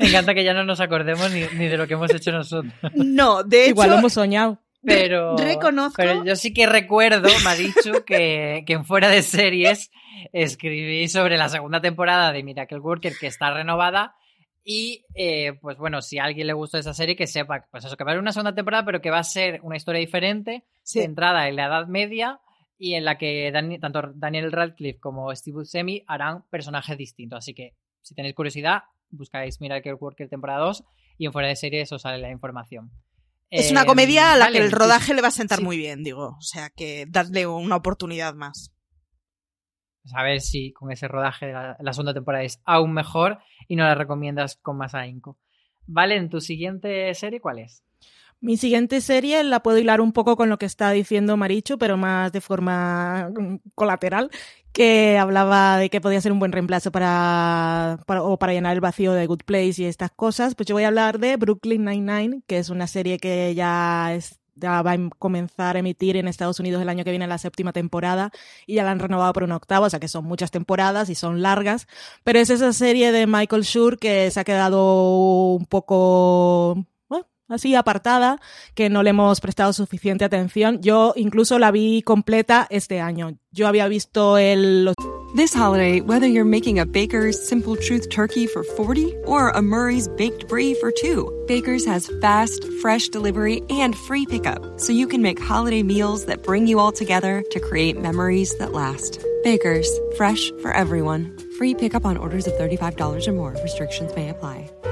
Me encanta que ya no nos acordemos ni, ni de lo que hemos hecho nosotros. No, de [LAUGHS] hecho, Igual lo hemos soñado. Pero, reconozco- pero yo sí que recuerdo, Marichu, que, que en fuera de series escribí sobre la segunda temporada de Miracle Worker que está renovada. Y eh, pues bueno, si a alguien le gustó esa serie, que sepa pues eso, que va a haber una segunda temporada, pero que va a ser una historia diferente, Sí. centrada en la Edad Media y en la que tanto Daniel Radcliffe como Steve Buscemi harán personajes distintos. Así que si tenéis curiosidad, buscáis Miracle Worker temporada 2 y en fuera de series os sale la información. es una Eh, comedia a la vale, que el rodaje le va a sentar sí. muy bien, digo. O sea que dadle una oportunidad más. Pues a ver si con ese rodaje de la, segunda temporada es aún mejor y nos la recomiendas con más ahínco. Vale, ¿en tu siguiente serie cuál es? Mi siguiente serie la puedo hilar un poco con lo que está diciendo Marichu, pero más de forma mm, colateral, que hablaba de que podía ser un buen reemplazo para, para, o para llenar el vacío de Good Place y estas cosas. Pues yo voy a hablar de Brooklyn Nine-Nine, que es una serie que ya es ya va a comenzar a emitir en Estados Unidos el año que viene la séptima temporada y ya la han renovado por una octava, o sea que son muchas temporadas y son largas, pero es esa serie de Michael Schur que se ha quedado un poco así apartada, que no le hemos prestado suficiente atención. Yo incluso la vi completa este año. Yo había visto el... This holiday, whether you're making a Baker's Simple Truth turkey for 40 or a Murray's Baked Brie for 2, Baker's has fast, fresh delivery and free pickup, so you can make holiday meals that bring you all together to create memories that last. Baker's, fresh for everyone. Free pickup on orders of $35 or more. Restrictions may apply.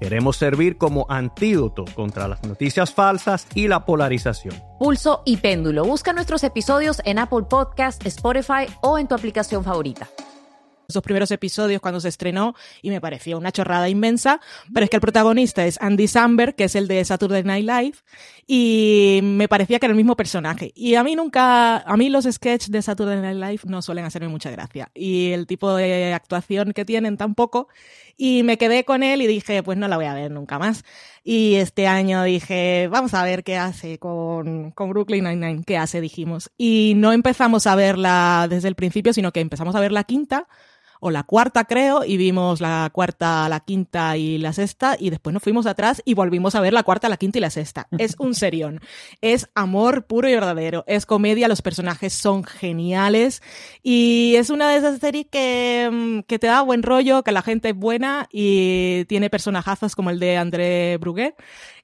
Queremos servir como antídoto contra las noticias falsas y la polarización. Pulso y Péndulo. Busca nuestros episodios en Apple Podcast, Spotify o en tu aplicación favorita esos primeros episodios cuando se estrenó y me pareció una chorrada inmensa, pero es que el protagonista es Andy Samberg, que es el de Saturday Night Live, y me parecía que era el mismo personaje. Y a mí nunca, a mí los sketches de Saturday Night Live no suelen hacerme mucha gracia. Y el tipo de actuación que tienen tampoco. Y me quedé con él y dije, pues no la voy a ver nunca más. Y este año dije, vamos a ver qué hace con, con Brooklyn Nine-Nine, qué hace, dijimos. Y no empezamos a verla desde el principio, sino que empezamos a ver la quinta o la cuarta creo, y vimos la cuarta, la quinta y la sexta, y después nos fuimos atrás y volvimos a ver la cuarta, la quinta y la sexta. Es un serión. Es amor puro y verdadero. Es comedia, los personajes son geniales, y es una de esas series que, mm, que te da buen rollo, que la gente es buena y tiene personajazos como el de André Bruguet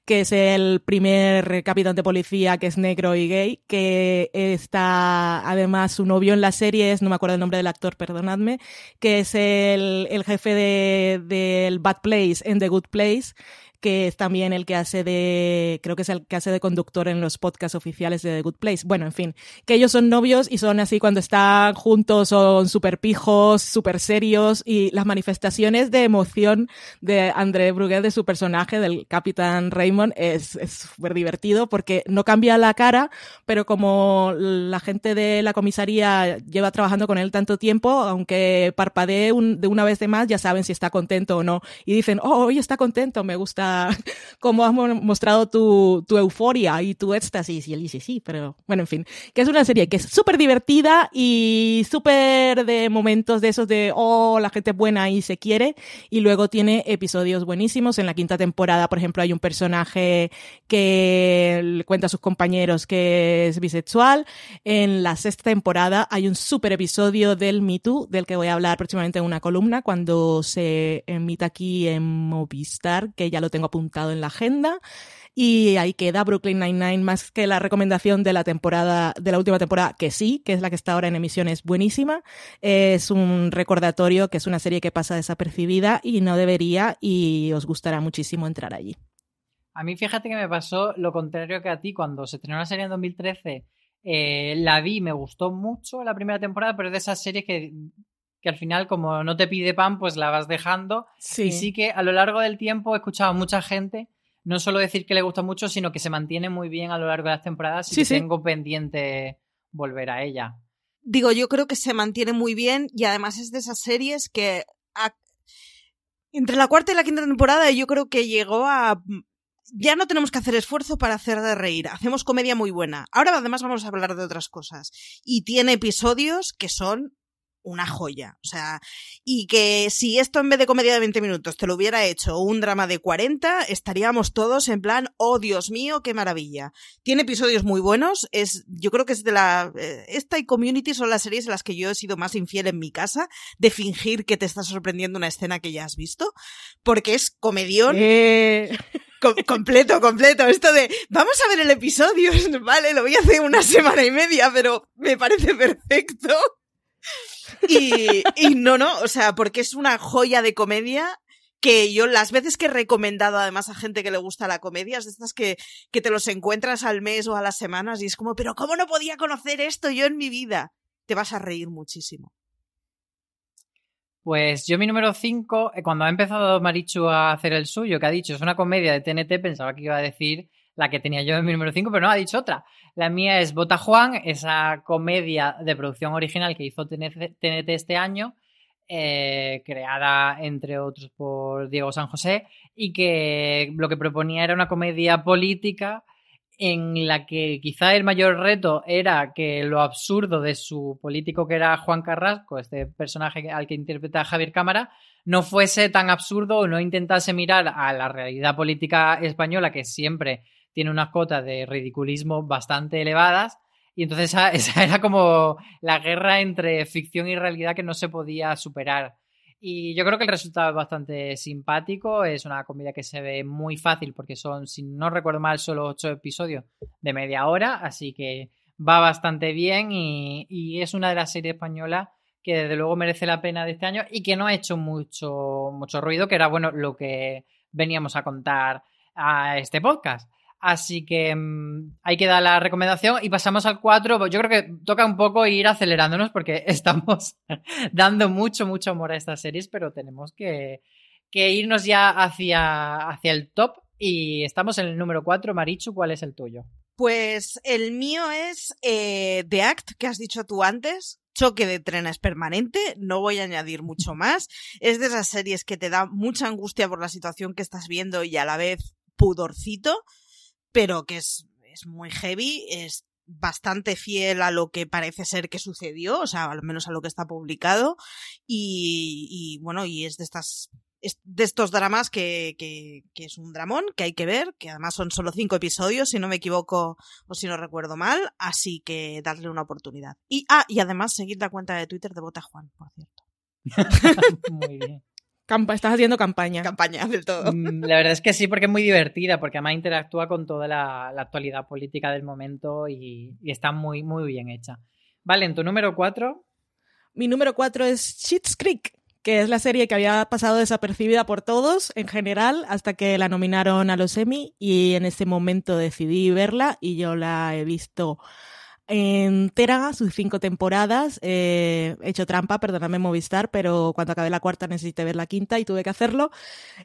que es el primer capitán de policía que es negro y gay, que está además su novio en la serie no me acuerdo el nombre del actor, perdonadme, que es el, el jefe del de, Bad Place en The Good Place que es también el que hace de, creo que es el que hace de conductor en los podcasts oficiales de The Good Place. Bueno, en fin, que ellos son novios y son así cuando están juntos, son súper pijos, súper serios y las manifestaciones de emoción de André Bruguet, de su personaje, del Capitán Raymond, es súper divertido porque no cambia la cara, pero como la gente de la comisaría lleva trabajando con él tanto tiempo, aunque parpadee de una vez de más, ya saben si está contento o no. Y dicen, oh, hoy está contento, me gusta [LAUGHS] cómo has mostrado tu, tu, euforia y tu éxtasis. Y él dice, sí, pero bueno, en fin, que es una serie que es súper divertida y súper de momentos de esos de, oh, la gente es buena y se quiere. Y luego tiene episodios buenísimos. En la quinta temporada, por ejemplo, hay un personaje que le cuenta a sus compañeros que es bisexual. En la sexta temporada hay un súper episodio del Me Too, del que voy a hablar próximamente en una columna cuando se emita aquí en Movistar, que ya lo tengo apuntado en la agenda. Y ahí queda Brooklyn Nine-Nine, más que la recomendación de la temporada, de la última temporada, que sí, que es la que está ahora en emisión, es buenísima. Es un recordatorio que es una serie que pasa desapercibida y no debería, y os gustará muchísimo entrar allí. A mí, fíjate que me pasó lo contrario que a ti cuando se estrenó la serie en 2013. Eh, la vi, me gustó mucho la primera temporada, pero es de esas series que que al final, como no te pide pan, pues la vas dejando. Y sí que a lo largo del tiempo he escuchado a mucha gente no solo decir que le gusta mucho, sino que se mantiene muy bien a lo largo de las temporadas y tengo pendiente volver a ella. Digo, yo creo que se mantiene muy bien y además es de esas series que entre la cuarta y la quinta temporada yo creo que llegó a ya no tenemos que hacer esfuerzo para hacer de reír. Hacemos comedia muy buena. Ahora además vamos a hablar de otras cosas. Y tiene episodios que son una joya. O sea, y que si esto en vez de comedia de 20 minutos te lo hubiera hecho un drama de 40, estaríamos todos en plan, oh Dios mío, qué maravilla. Tiene episodios muy buenos, es, yo creo que es de la, eh, esta y Community son las series en las que yo he sido más infiel en mi casa, de fingir que te está sorprendiendo una escena que ya has visto, porque es comedión. Eh. completo, completo. Esto de, vamos a ver el episodio, [LAUGHS] vale, lo voy a hacer una semana y media, pero me parece perfecto. Y, y no, no, o sea, porque es una joya de comedia que yo las veces que he recomendado además a gente que le gusta la comedia, es de estas que, que te los encuentras al mes o a las semanas y es como, pero ¿cómo no podía conocer esto yo en mi vida? Te vas a reír muchísimo. Pues yo mi número 5, eh, cuando ha empezado Marichu a hacer el suyo, que ha dicho es una comedia de TNT, pensaba que iba a decir la que tenía yo en mi número 5, pero no, ha dicho otra. La mía es Bota Juan, esa comedia de producción original que hizo TNT este año, eh, creada entre otros por Diego San José, y que lo que proponía era una comedia política en la que quizá el mayor reto era que lo absurdo de su político que era Juan Carrasco, este personaje al que interpreta Javier Cámara, no fuese tan absurdo o no intentase mirar a la realidad política española que siempre tiene unas cotas de ridiculismo bastante elevadas. Y entonces [LAUGHS] esa, era como la guerra entre ficción y realidad que no se podía superar. Y yo creo que el resultado es bastante simpático. Es una comedia que se ve muy fácil porque son, si no recuerdo mal, solo ocho episodios de media hora. Así que va bastante bien y, y, es una de las series españolas que desde luego merece la pena de este año y que no ha hecho mucho, mucho ruido, que era bueno lo que veníamos a contar a este podcast. Así que mm, hay que dar la recomendación y pasamos al 4. Yo creo que toca un poco ir acelerándonos porque [LAUGHS] estamos dando mucho, mucho amor a estas series, pero tenemos que, irnos ya hacia, hacia el top y estamos en el número 4. Marichu, ¿cuál es el tuyo? Pues el mío es eh, The Act, que has dicho tú antes. Choque de trenes permanente, no voy a añadir mucho más. Es de esas series que te da mucha angustia por la situación que estás viendo y a la vez pudorcito pero que es, es muy heavy, es bastante fiel a lo que parece ser que sucedió, o sea, al menos a lo que está publicado, y, bueno, y es de estas de estos dramas que, que, que, es un dramón que hay que ver, que además son solo cinco episodios, si no me equivoco o si no recuerdo mal, así que darle una oportunidad. Y, ah, y además seguir la cuenta de Twitter de Bota Juan, por cierto. [LAUGHS] Muy bien estás haciendo campaña. Campaña del todo. Mm, la verdad es que sí, porque es muy divertida, porque además interactúa con toda la, actualidad política del momento y, está muy, muy bien hecha. Vale, en tu número 4. Mi número 4 es Schitt's Creek, que es la serie que había pasado desapercibida por todos en general hasta que la nominaron a los Emmy y en ese momento decidí verla y yo la he visto entera, sus cinco temporadas. Eh, he hecho trampa, perdóname Movistar, pero cuando acabé la cuarta necesité ver la quinta y tuve que hacerlo.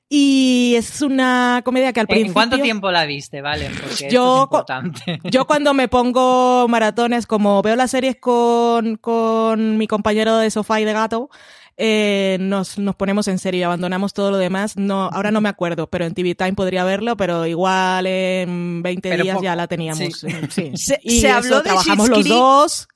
Y es una comedia que al principio... ¿En cuánto tiempo la viste, Vale? Porque yo, es importante. yo cuando me pongo maratones, como veo las series con, con mi compañero de sofá y de gato, eh, nos, nos ponemos en serio y abandonamos todo lo demás. No, ahora no me acuerdo, pero en TV Time podría verlo, pero igual en 20 días ya la teníamos. Sí. [LAUGHS] Se, y habló de trabajamos los dos.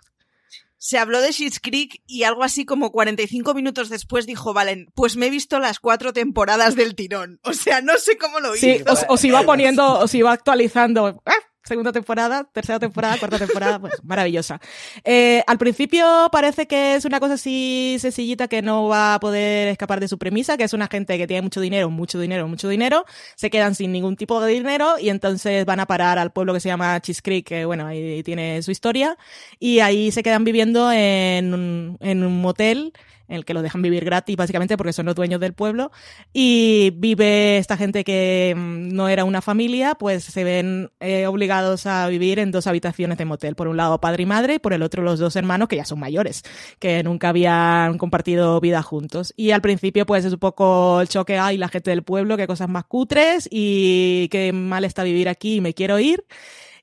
Se habló de Schitt's Creek y algo así como 45 minutos después dijo Valen, pues me he visto las cuatro temporadas del tirón. O sea, no sé cómo lo hizo. Sí, o, si iba poniendo, o si iba actualizando. ¡Ah! Segunda temporada, tercera temporada, cuarta temporada, pues maravillosa. Eh, al principio parece que es una cosa así sencillita que no va a poder escapar de su premisa, que es una gente que tiene mucho dinero, mucho dinero, mucho dinero, se quedan sin ningún tipo de dinero y entonces van a parar al pueblo que se llama Cheese Creek, que bueno, ahí tiene su historia, y ahí se quedan viviendo en un, en un motel en el que lo dejan vivir gratis básicamente porque son los dueños del pueblo y vive esta gente que mm, no era una familia, pues se ven eh, obligados a vivir en dos habitaciones de motel. Por un lado padre y madre y por el otro los dos hermanos que ya son mayores, que nunca habían compartido vida juntos. Y al principio pues es un poco el choque, ay, la gente del pueblo, qué cosas más cutres y qué mal está vivir aquí y me quiero ir.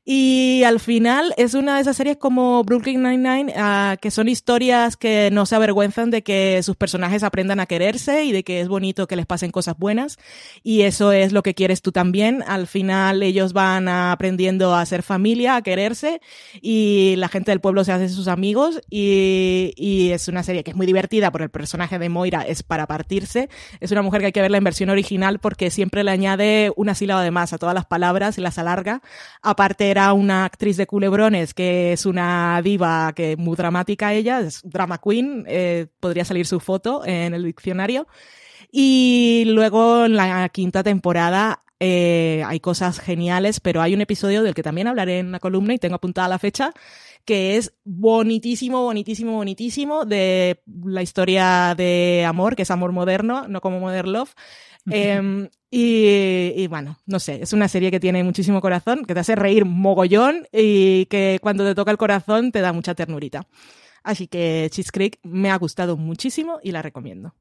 Y al final es una de esas series como Brooklyn Nine-Nine, uh, que son historias que no se avergüenzan de que sus personajes aprendan a quererse y de que es bonito que les pasen cosas buenas. Y eso es lo que quieres tú también. Al final ellos van aprendiendo a ser familia, a quererse y la gente del pueblo se hace sus amigos y, y es una serie que es muy divertida por el personaje de Moira, es para partirse. Es una mujer que hay que ver la versión original porque siempre le añade una sílaba de más a todas las palabras y las alarga. Aparte era una actriz de culebrones que es una diva que muy dramática ella, es drama queen, eh, podría salir su foto en el diccionario. Y luego en la quinta temporada eh, hay cosas geniales, pero hay un episodio del que también hablaré en la columna y tengo apuntada la fecha, que es bonitísimo, bonitísimo, bonitísimo de la historia de amor, que es amor moderno, no como Modern Love. Eh, y, bueno, no sé, es una serie que tiene muchísimo corazón, que te hace reír mogollón y que cuando te toca el corazón te da mucha ternurita. Así que Cheese Creek me ha gustado muchísimo y la recomiendo.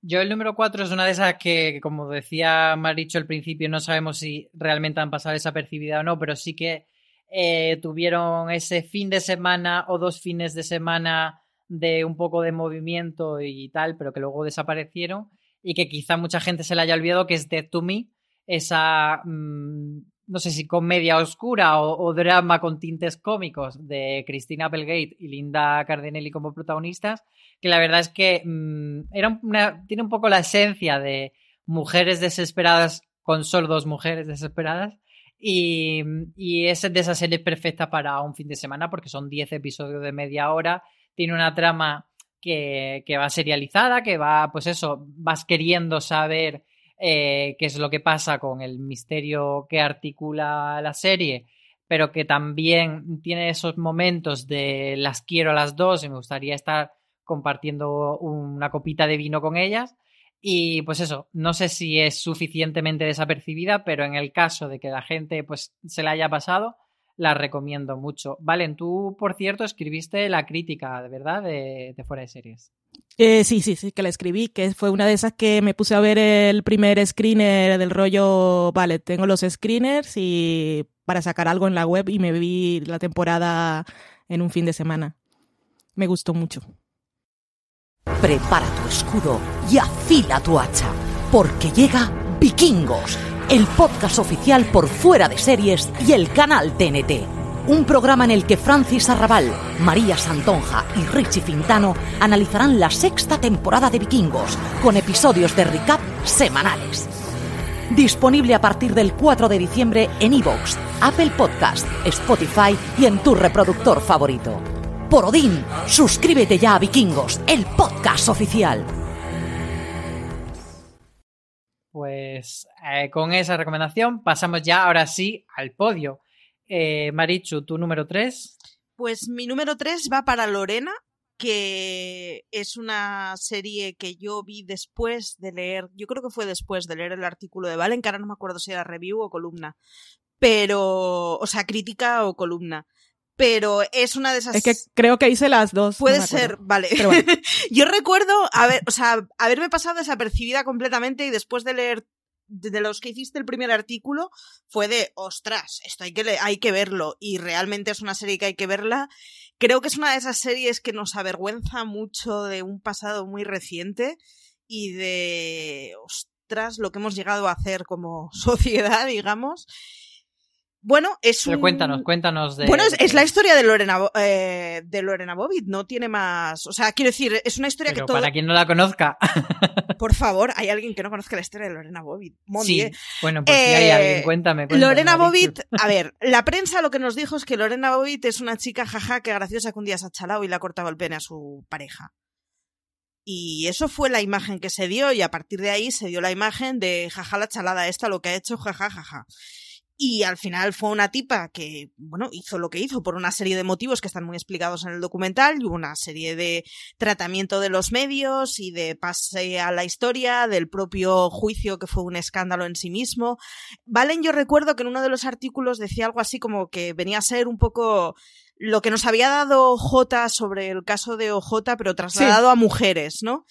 Yo el número 4 es una de esas que, como decía Maricho al principio, no sabemos si realmente han pasado desapercibida o no, pero sí que eh, tuvieron ese fin de semana o dos fines de semana de un poco de movimiento y tal, pero que luego desaparecieron y que quizá mucha gente se le haya olvidado, que es Dead to Me, esa, mmm, no sé si comedia oscura o, drama con tintes cómicos de Christina Applegate y Linda Cardinelli como protagonistas, que la verdad es que mmm, era una, tiene un poco la esencia de mujeres desesperadas con solo dos mujeres desesperadas. Y, y es de esa serie perfecta para un fin de semana porque son 10 episodios de media hora. Tiene una trama que, va serializada, que va, pues eso, vas queriendo saber eh, qué es lo que pasa con el misterio que articula la serie, pero que también tiene esos momentos de las quiero a las dos y me gustaría estar compartiendo una copita de vino con ellas. Y pues eso, no sé si es suficientemente desapercibida, pero en el caso de que la gente pues se la haya pasado, la recomiendo mucho. Valen, tú, por cierto, escribiste la crítica, de verdad, de, de Fuera de Series. Eh, sí, sí, sí, que la escribí, que fue una de esas que me puse a ver el primer screener del rollo, vale, tengo los screeners y para sacar algo en la web y me vi la temporada en un fin de semana. Me gustó mucho. Prepara tu escudo y afila tu hacha, porque llega Vikingos el podcast oficial por fuera de series y el canal TNT. Un programa en el que Francis Arrabal, María Santonja y Richie Fintano analizarán la sexta temporada de Vikingos con episodios de recap semanales. Disponible a partir del 4 de diciembre en iVoox, Apple Podcast, Spotify y en tu reproductor favorito. Por Odín, suscríbete ya a Vikingos, el podcast oficial. Pues eh, con esa recomendación pasamos ya ahora sí al podio. Eh, Marichu, tu número 3. Pues mi número 3 va para Lorena, que es una serie que yo vi después de leer, yo creo que fue después de leer el artículo de Valen, no me acuerdo si era review o columna, pero, o sea, crítica o columna pero es una de esas. Es que creo que hice las dos. Puede no ser, vale. Bueno. [LAUGHS] Yo recuerdo haber, o sea, haberme pasado desapercibida completamente y después de leer de los que hiciste el primer artículo fue de ostras, esto hay que, hay que verlo y realmente es una serie que hay que verla. Creo que es una de esas series que nos avergüenza mucho de un pasado muy reciente y de ostras lo que hemos llegado a hacer como [LAUGHS] sociedad, digamos. Bueno, es Pero un... cuéntanos, cuéntanos de... Bueno, es, es la historia de Lorena, eh, de Lorena Bobbitt, no tiene más... O sea, quiero decir, es una historia Pero que todo... para quien no la conozca... [LAUGHS] Por favor, hay alguien que no conozca la historia de Lorena Bobbitt. Sí, bueno, pues eh, si hay alguien, cuéntame. cuéntame Lorena. Bobbitt, [LAUGHS] a ver, la prensa lo que nos dijo es que Lorena Bobbitt es una chica jaja que graciosa que un día se ha chalado y le ha cortado el pene a su pareja. Y eso fue la imagen que se dio y a partir de ahí se dio la imagen de jaja la chalada esta, lo que ha hecho, jaja, jaja. Y al final fue una tipa que, bueno, hizo lo que hizo por una serie de motivos que están muy explicados en el documental, y una serie de tratamiento de los medios y de pase a la historia, del propio juicio que fue un escándalo en sí mismo. Valen, yo recuerdo que en uno de los artículos decía algo así como que venía a ser un poco lo que nos había dado J sobre el caso de OJ, pero trasladado sí. a mujeres, ¿no?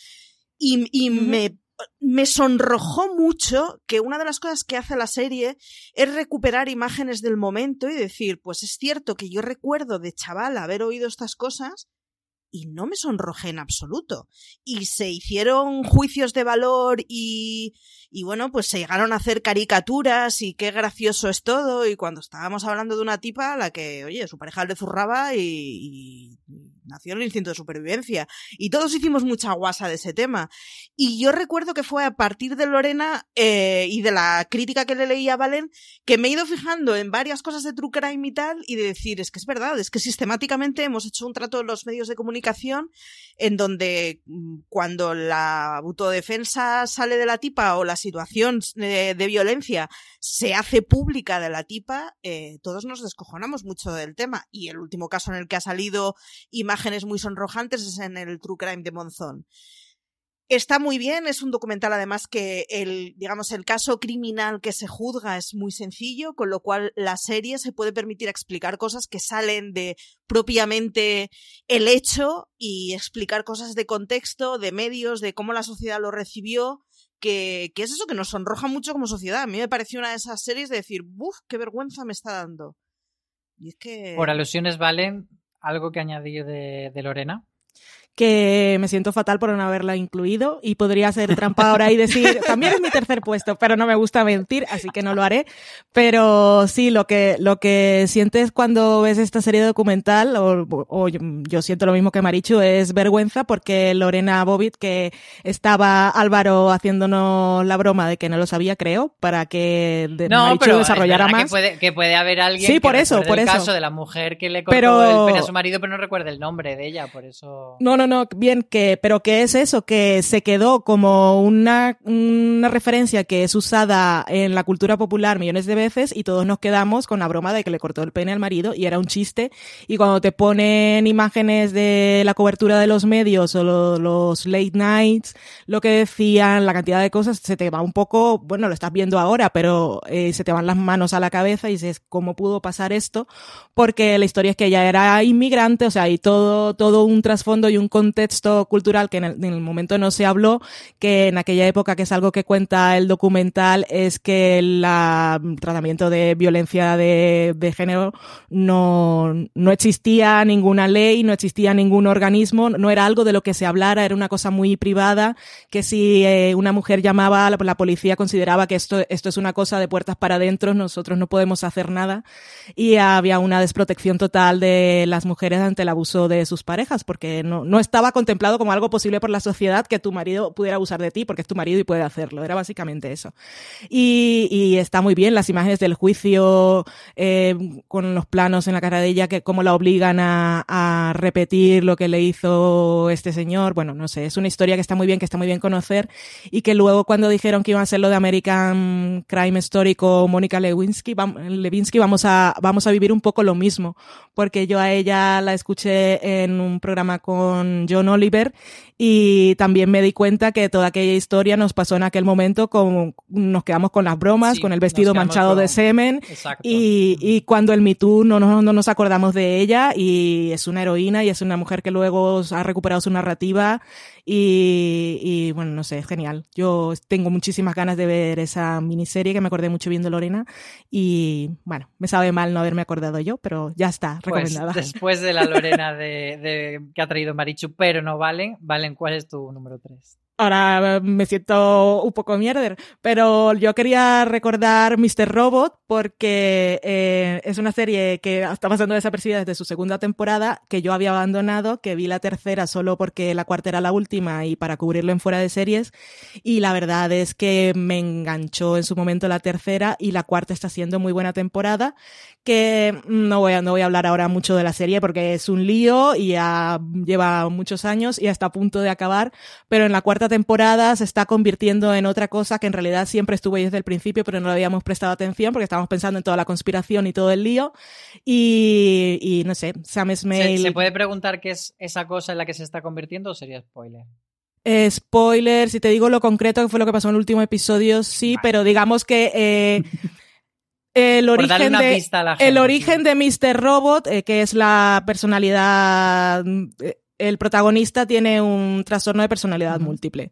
Y, y uh -huh. me me sonrojó mucho que una de las cosas que hace la serie es recuperar imágenes del momento y decir, pues es cierto que yo recuerdo de chaval haber oído estas cosas y no me sonrojé en absoluto. Y se hicieron juicios de valor y, y bueno, pues se llegaron a hacer caricaturas y qué gracioso es todo. Y cuando estábamos hablando de una tipa a la que, oye, su pareja le zurraba y, y nació el instinto de supervivencia. Y todos hicimos mucha guasa de ese tema. Y yo recuerdo que fue a partir de Lorena eh, y de la crítica que le leía a Valen que me he ido fijando en varias cosas de True Crime y tal y de decir, es que es verdad, es que sistemáticamente hemos hecho un trato en los medios de comunicación en donde mm, cuando la autodefensa sale de la tipa o la situación de, de violencia se hace pública de la tipa, eh, todos nos descojonamos mucho del tema. Y el último caso en el que ha salido imágenes muy sonrojantes es en el True Crime de Monzón. Está muy bien, es un documental además que el, digamos, el caso criminal que se juzga es muy sencillo, con lo cual la serie se puede permitir explicar cosas que salen de propiamente el hecho y explicar cosas de contexto, de medios, de cómo la sociedad lo recibió, que, que es eso que nos sonroja mucho como sociedad. A mí me pareció una de esas series de decir, ¡buf! ¡Qué vergüenza me está dando! Y es que... Por alusiones, Valen, algo que añadir de, de Lorena que me siento fatal por no haberla incluido y podría ser trampa ahora y decir, [LAUGHS] también es mi tercer puesto, pero no me gusta mentir, así que no lo haré. Pero sí, lo que, lo que sientes cuando ves esta serie documental, o, o yo siento lo mismo que Marichu, es vergüenza porque Lorena Bobbitt, que estaba Álvaro haciéndonos la broma de que no lo sabía, creo, para que de no, Marichu pero desarrollara más. Que puede, que puede haber alguien Sí, que por eso, por el eso. caso de la mujer que le cortó Pero- el pene a su marido, pero no recuerda el nombre de ella, por eso... No, no, no, bien, que, pero que es eso, que se quedó como una, una referencia que es usada en la cultura popular millones de veces y todos nos quedamos con la broma de que le cortó el pene al marido y era un chiste. Y cuando te ponen imágenes de la cobertura de los medios o lo- los late nights, lo que decían, la cantidad de cosas, se te va un poco, bueno, lo estás viendo ahora, pero eh, se te van las manos a la cabeza y dices, ¿cómo pudo pasar esto? Porque la historia es que ella era inmigrante, o sea, y todo, todo un trasfondo y un contexto cultural que en el, en el momento no se habló, que en aquella época, que es algo que cuenta el documental, es que el la- tratamiento de violencia de, de género no, no existía ninguna ley, no existía ningún organismo, no era algo de lo que se hablara, era una cosa muy privada, que si eh, una mujer llamaba, la, la policía consideraba que esto, esto es una cosa de puertas para adentro, nosotros no podemos hacer nada, y había una desprotección total de las mujeres ante el abuso de sus parejas, porque no, no estaba contemplado como algo posible por la sociedad que tu marido pudiera abusar de ti, porque es tu marido y puede hacerlo, era básicamente eso. Y, y está muy bien las imágenes del juicio eh, con los planos en la cara de ella, que cómo la obligan a, a repetir lo que le hizo este señor. Bueno, no sé, es una historia que está muy bien, que está muy bien conocer y que luego cuando dijeron que iban a hacer lo de American Crime Story con Mónica Lewinsky, Lewinsky, vamos a, vamos a vivir un poco lo mismo, porque yo a ella la escuché en un programa con John Oliver y también me di cuenta que toda aquella historia nos pasó en aquel momento con, nos quedamos con las bromas, Sí, con el vestido manchado con- de semen y, y cuando el Me Too no, no, no nos acordamos de ella y es una heroína y es una mujer que luego ha recuperado su narrativa y, y, bueno, no sé, es genial. Yo tengo muchísimas ganas de ver esa miniserie que me acordé mucho viendo Lorena y bueno, me sabe mal no haberme acordado yo, pero ya está, Pues recomendada. después de la Lorena de, [LAUGHS] de- que ha traído Marichu, pero no Valen, Valen, ¿cuál es tu número 3? Ahora eh, me siento un poco mierder, pero yo quería recordar Mr. Robot porque eh, es una serie que está pasando desapercibida desde su segunda temporada, que yo había abandonado, que vi la tercera solo porque la cuarta era la última y para cubrirlo en fuera de series, y la verdad es que me enganchó en su momento la tercera y la cuarta está siendo muy buena temporada, que no voy a, no voy a hablar ahora mucho de la serie porque es un lío y lleva muchos años y está a punto de acabar, pero en la cuarta temporada se está convirtiendo en otra cosa que en realidad siempre estuvo ahí desde el principio, pero no le habíamos prestado atención porque estábamos pensando en toda la conspiración y todo el lío. Y, y no sé, Sam ¿Se, Smale. se puede preguntar qué es esa cosa en la que se está convirtiendo o sería spoiler? Eh, spoiler, si te digo lo concreto que fue lo que pasó en el último episodio, sí, pero digamos que eh, [LAUGHS] el origen de el origen de Mr. Robot, eh, que es la personalidad, el protagonista tiene un trastorno de personalidad múltiple.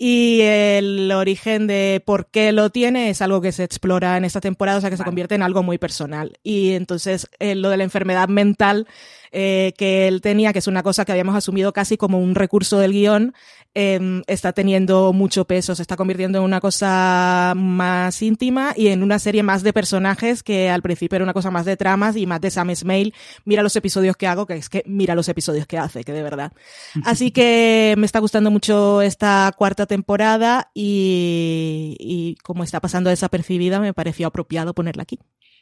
y el origen de por qué lo tiene es algo que se explora en esta temporada, o sea que se convierte en algo muy personal. Y entonces eh, lo de la enfermedad mental eh, que él tenía, que es una cosa que habíamos asumido casi como un recurso del guion, eh, está teniendo mucho peso, se está convirtiendo en una cosa más íntima y en una serie más de personajes que al principio era una cosa más de tramas y más de Sam Smale. Mira los episodios que hago, que es que mira los episodios que hace, que de verdad. [LAUGHS] Así que me está gustando mucho esta cuarta temporada y, y como está pasando desapercibida, me pareció apropiado ponerla aquí.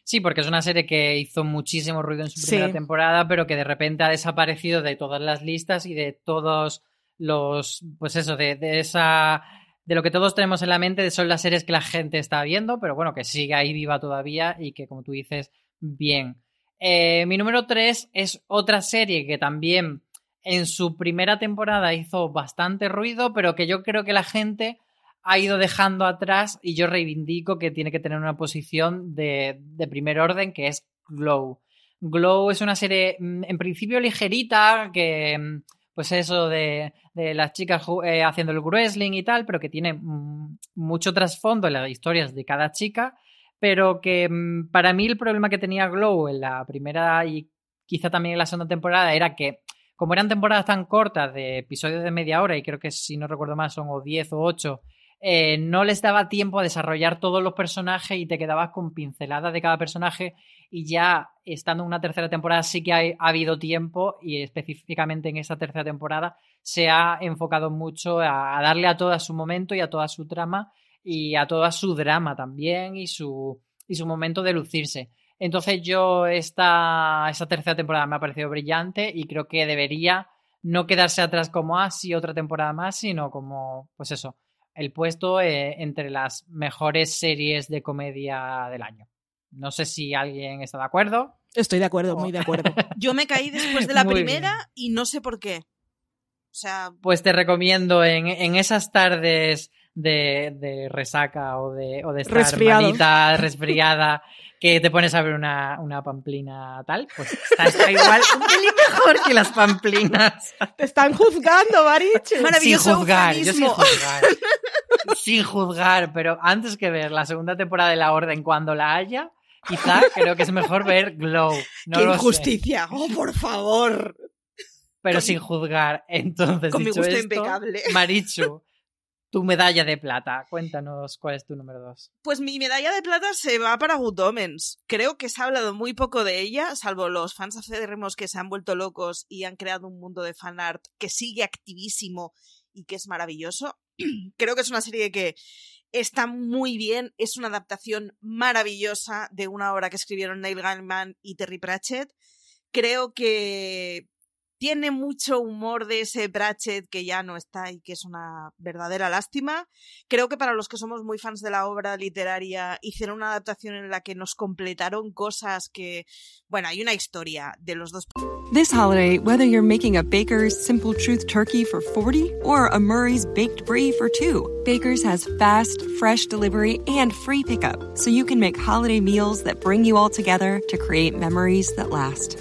Sí, porque es una serie que hizo muchísimo ruido en su primera Sí. temporada, pero que de repente ha desaparecido de todas las listas y de todos los, pues eso, de, de esa, de lo que todos tenemos en la mente, son las series que la gente está viendo, pero bueno, que sigue ahí viva todavía y que, como tú dices, bien. Eh, mi número 3 es otra serie que también en su primera temporada hizo bastante ruido, pero que yo creo que la gente ha ido dejando atrás y yo reivindico que tiene que tener una posición de, de primer orden, que es Glow. Glow es una serie mm, en principio ligerita, que mm, pues eso de, de las chicas eh, haciendo el wrestling y tal, pero que tiene mm, mucho trasfondo en las historias de cada chica, pero que para mí el problema que tenía Glow en la primera y quizá también en la segunda temporada era que como eran temporadas tan cortas de episodios de media hora y creo que si no recuerdo mal son o 10 o 8 eh, no les daba tiempo a desarrollar todos los personajes y te quedabas con pinceladas de cada personaje y ya estando en una tercera temporada sí que ha, ha habido tiempo y específicamente en esta tercera temporada se ha enfocado mucho a, a darle a toda su momento y a toda su trama y a toda su drama también y su, y su momento de lucirse. Entonces yo esta, esta tercera temporada me ha parecido brillante y creo que debería no quedarse atrás como así otra temporada más, sino como, pues eso, el puesto eh, entre las mejores series de comedia del año. No sé si alguien está de acuerdo. Estoy de acuerdo, muy de acuerdo. [LAUGHS] Yo me caí después de la Muy primera y no sé por qué. O sea, Pues te recomiendo en, en esas tardes de, de resaca o de, o de estar Resfriado. malita, [LAUGHS] resfriada, que te pones a ver una, una pamplina tal, pues está, está igual un pelín mejor que las pamplinas. Te están juzgando, Marichu. sin juzgar, yo sin juzgar. [LAUGHS] sin juzgar, pero antes que ver la segunda temporada de La Orden cuando la haya, quizá [LAUGHS] creo que es mejor ver Glow. No ¡Qué lo sé, injusticia! ¡Oh, por favor! pero sin juzgar. Entonces, Con mi gusto esto, impecable. [LAUGHS] Marichu, tu medalla de plata. Cuéntanos cuál es tu número dos. Pues mi medalla de plata se va para Good Omens. Creo que se ha hablado muy poco de ella, salvo los fans acérrimos que se han vuelto locos y han creado un mundo de fanart que sigue activísimo y que es maravilloso. Creo que es una serie que está muy bien, es una adaptación maravillosa de una obra que escribieron Neil Gaiman y Terry Pratchett. Creo que tiene mucho humor de ese Pratchett que ya no está y que es una verdadera lástima. Creo que para los que somos muy fans de la obra literaria, hicieron una adaptación en la que nos completaron cosas que, bueno, hay una historia de los dos. This holiday, whether you're making a Baker's Simple Truth turkey for 40 or a Murray's Baked Brie for 2, Baker's has fast, fresh delivery and free pickup, so you can make holiday meals that bring you all together to create memories that last.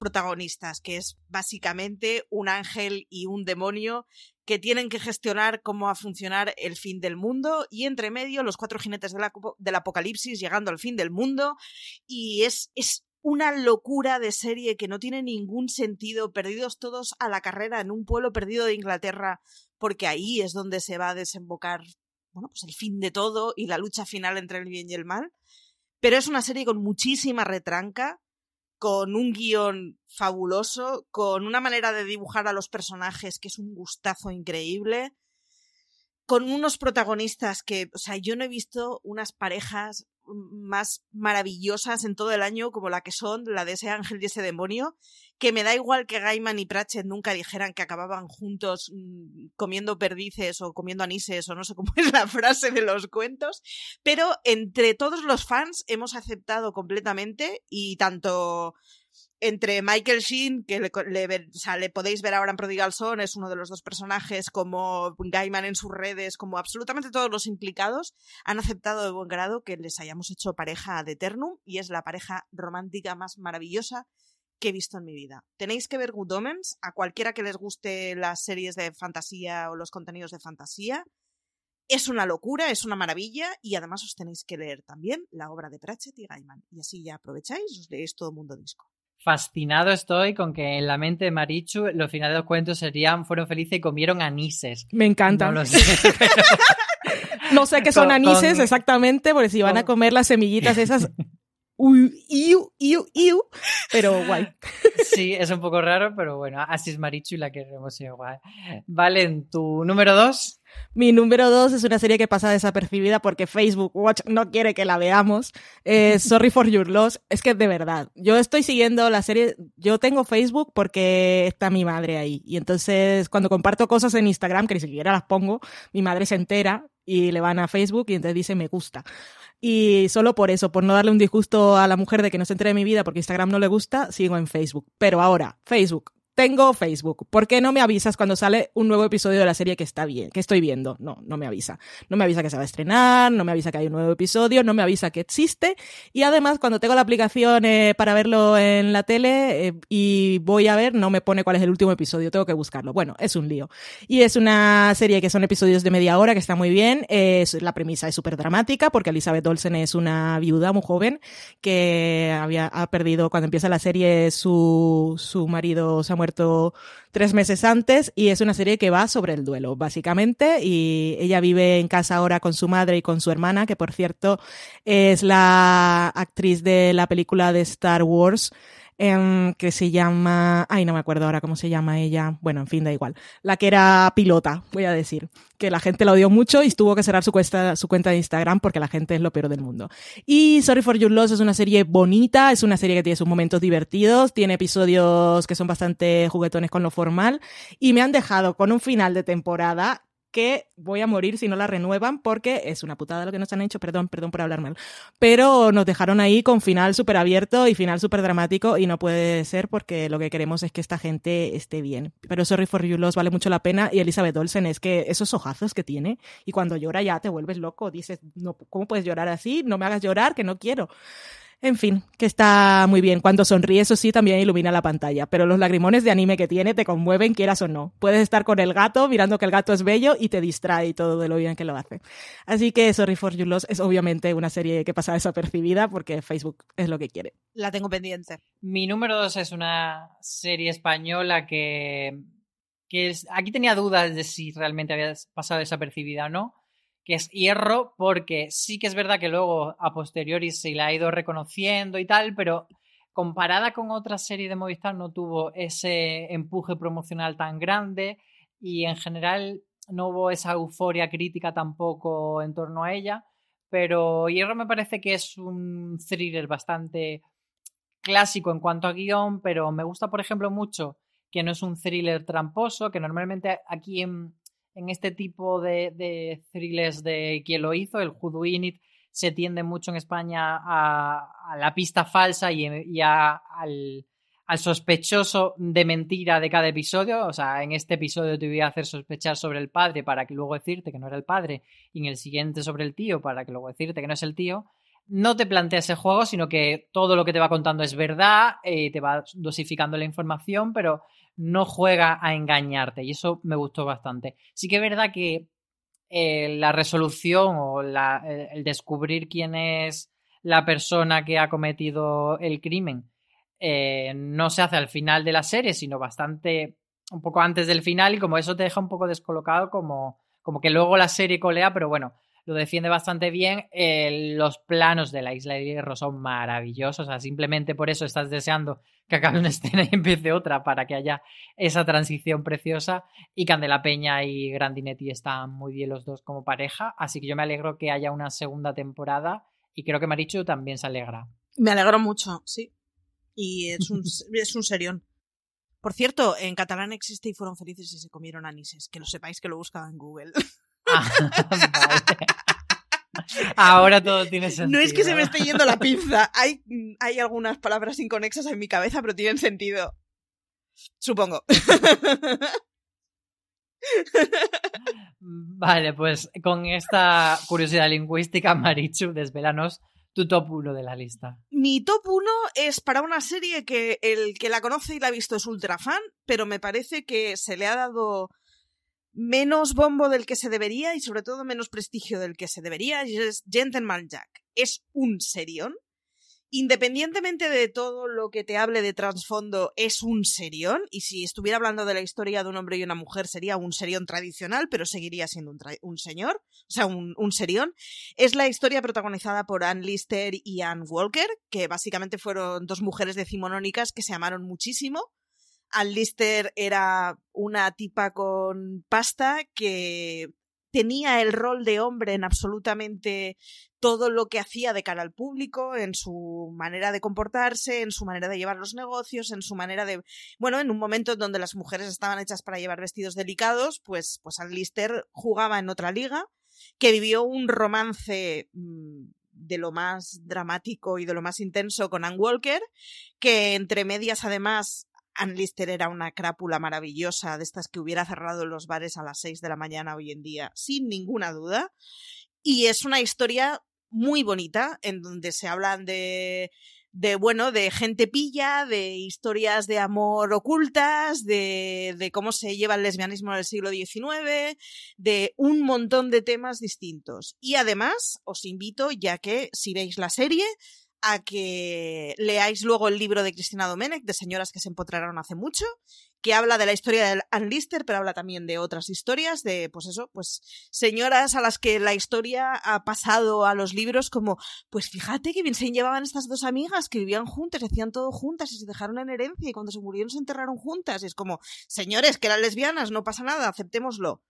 Protagonistas, que es básicamente un ángel y un demonio que tienen que gestionar cómo va a funcionar el fin del mundo y entre medio los cuatro jinetes del, apocalipsis llegando al fin del mundo y es, es una locura de serie que no tiene ningún sentido, perdidos todos a la carrera en un pueblo perdido de Inglaterra, porque ahí es donde se va a desembocar bueno, pues el fin de todo y la lucha final entre el bien y el mal. Pero es una serie con muchísima retranca, con un guion fabuloso, con una manera de dibujar a los personajes que es un gustazo increíble. con unos protagonistas que, o sea, yo no he visto unas parejas más maravillosas en todo el año como la que son la de ese ángel y ese demonio, que me da igual que Gaiman y Pratchett nunca dijeran que acababan juntos mm, comiendo perdices o comiendo anises o no sé cómo [LAUGHS] es la frase de los cuentos, pero entre todos los fans hemos aceptado completamente y tanto entre Michael Sheen, que le, le, podéis ver ahora en Prodigal Son, es uno de los dos personajes, como Gaiman en sus redes, como absolutamente todos los implicados, han aceptado de buen grado que les hayamos hecho pareja de Eternum y es la pareja romántica más maravillosa que he visto en mi vida. Tenéis que ver Good Omens, a cualquiera que les guste las series de fantasía o los contenidos de fantasía. Es una locura, es una maravilla y además os tenéis que leer también la obra de Pratchett y Gaiman. Y así ya aprovecháis, os leéis todo mundo disco fascinado estoy con que en la mente de Marichu los finales de los cuentos serían fueron felices y comieron anises. Me encanta. No, sé, [LAUGHS] no sé qué son anises exactamente, porque si van a comer las semillitas esas [LAUGHS] uy, iu, iu, iu, pero guay. [LAUGHS] Sí, es un poco raro, pero bueno, así es Marichu y la queremos igual. Valen, ¿tu número dos? Mi número dos es una serie que pasa desapercibida porque Facebook Watch no quiere que la veamos. Eh, [LAUGHS] Sorry for Your Loss. Es que de verdad, yo estoy siguiendo la serie. Yo tengo Facebook porque está mi madre ahí. Y entonces, cuando comparto cosas en Instagram, que ni siquiera las pongo, mi madre se entera y le van a Facebook y entonces dice me gusta. Y solo por eso, por no darle un disgusto a la mujer de que no se entere de mi vida porque Instagram no le gusta, sigo en Facebook. Pero ahora, Facebook, tengo Facebook. ¿Por qué no me avisas cuando sale un nuevo episodio de la serie que está bien, que estoy viendo? No, no me avisa. No me avisa que se va a estrenar, no me avisa que hay un nuevo episodio, no me avisa que existe. Y además, cuando tengo la aplicación eh, para verlo en la tele eh, y voy a ver, no me pone cuál es el último episodio, tengo que buscarlo. Bueno, es un lío. Y es una serie que son episodios de media hora, que está muy bien. Es, la premisa es súper dramática porque Elizabeth Olsen es una viuda muy joven que había, ha perdido, cuando empieza la serie, su, su marido se ha muerto tres meses antes y es una serie que va sobre el duelo, básicamente, y ella vive en casa ahora con su madre y con su hermana, que por cierto es la actriz de la película de Star Wars Em, que se llama, ay, no me acuerdo ahora cómo se llama ella, bueno, en fin, da igual, la que era pilota, voy a decir, que la gente la odió mucho y tuvo que cerrar su cuenta, su cuenta de Instagram porque la gente es lo peor del mundo. Y Sorry for Your Loss es una serie bonita, es una serie que tiene sus momentos divertidos, tiene episodios que son bastante juguetones con lo formal y me han dejado con un final de temporada que voy a morir si no la renuevan porque es una putada lo que nos han hecho, perdón, perdón por hablar mal. Pero nos dejaron ahí con final súper abierto y final súper dramático y no puede ser porque lo que queremos es que esta gente esté bien. Pero Sorry for You Loss vale mucho la pena y Elizabeth Olsen es que esos ojazos que tiene y cuando llora ya te vuelves loco, dices, no, ¿cómo puedes llorar así? No me hagas llorar, que no quiero. En fin, que está muy bien. Cuando sonríe, eso sí, también ilumina la pantalla. Pero los lagrimones de anime que tiene te conmueven, quieras o no. Puedes estar con el gato mirando que el gato es bello y te distrae todo de lo bien que lo hace. Así que Sorry for Your Loss es obviamente una serie que pasa desapercibida porque Facebook es lo que quiere. La tengo pendiente. Mi número dos es una serie española que, que aquí tenía dudas de si realmente había pasado desapercibida o no que es hierro, porque sí que es verdad que luego a posteriori se la ha ido reconociendo y tal, pero comparada con otra serie de Movistar no tuvo ese empuje promocional tan grande y en general no hubo esa euforia crítica tampoco en torno a ella, pero Hierro me parece que es un thriller bastante clásico en cuanto a guion, pero me gusta, por ejemplo, mucho que no es un thriller tramposo, que normalmente aquí en, en este tipo de, de thrillers de quien lo hizo, el Who It, se tiende mucho en España a, la pista falsa y, al, sospechoso de mentira de cada episodio. O sea, en este episodio te voy a hacer sospechar sobre el padre para que luego decirte que no era el padre, y en el siguiente sobre el tío para que luego decirte que no es el tío. No te plantea ese juego, sino que todo lo que te va contando es verdad, eh, te va dosificando la información, pero no juega a engañarte y eso me gustó bastante. Sí que es verdad que eh, la resolución o el descubrir quién es la persona que ha cometido el crimen eh, no se hace al final de la serie, sino bastante un poco antes del final y como eso te deja un poco descolocado como, como que luego la serie colea, pero bueno, lo defiende bastante bien. Eh, los planos de la isla de hierro son maravillosos. O sea, simplemente por eso estás deseando que acabe una escena y empiece otra para que haya esa transición preciosa. Y Candela Peña y Grandinetti están muy bien los dos como pareja. Así que yo me alegro que haya una segunda temporada. Y creo que Marichu también se alegra. Me alegro mucho, sí. Y es un, [LAUGHS] es un serión. Por cierto, en catalán existe y fueron felices y se comieron anises. Que lo sepáis que lo buscaba en Google. [LAUGHS] [LAUGHS] Ahora todo tiene sentido. No es que se me esté yendo la pinza. Hay, hay algunas palabras inconexas en mi cabeza, pero tienen sentido. Supongo. Vale, pues con esta curiosidad lingüística, Marichu, desvelanos tu top 1 de la lista. Mi top 1 es para una serie que el que la conoce y la ha visto es ultra fan, pero me parece que se le ha dado menos bombo del que se debería y sobre todo menos prestigio del que se debería. Y es Gentleman Jack. Es un serión independientemente de todo lo que te hable de trasfondo, es un serión. Y si estuviera hablando de la historia de un hombre y una mujer, sería un serión tradicional, pero seguiría siendo un, señor, o sea, un, un, serión. Es la historia protagonizada por Ann Lister y Ann Walker, que básicamente fueron dos mujeres decimonónicas que se amaron muchísimo. Ann Lister era una tipa con pasta que tenía el rol de hombre en absolutamente todo lo que hacía de cara al público, en su manera de comportarse, en su manera de llevar los negocios, en su manera de... Bueno, en un momento donde las mujeres estaban hechas para llevar vestidos delicados, pues, pues jugaba en otra liga, que vivió un romance mm, de lo más dramático y de lo más intenso con Ann Walker, que entre medias además Ann Lister era una crápula maravillosa, de estas que hubiera cerrado los bares a las 6 de la mañana hoy en día, sin ninguna duda. Y es una historia muy bonita, en donde se hablan de de bueno, de gente pilla, de historias de amor ocultas, de, de cómo se lleva el lesbianismo en el siglo XIX, de un montón de temas distintos. Y además, os invito, ya que si veis la serie, a que leáis luego el libro de Cristina Domenech, de Señoras que se empotraron hace mucho, que habla de la historia de Ann Lister, pero habla también de otras historias, de, pues eso, pues señoras a las que la historia ha pasado a los libros como, pues fíjate que bien se llevaban estas dos amigas que vivían juntas, hacían todo juntas y se dejaron en herencia y cuando se murieron se enterraron juntas. Y es como, señores, que eran lesbianas, no pasa nada, aceptémoslo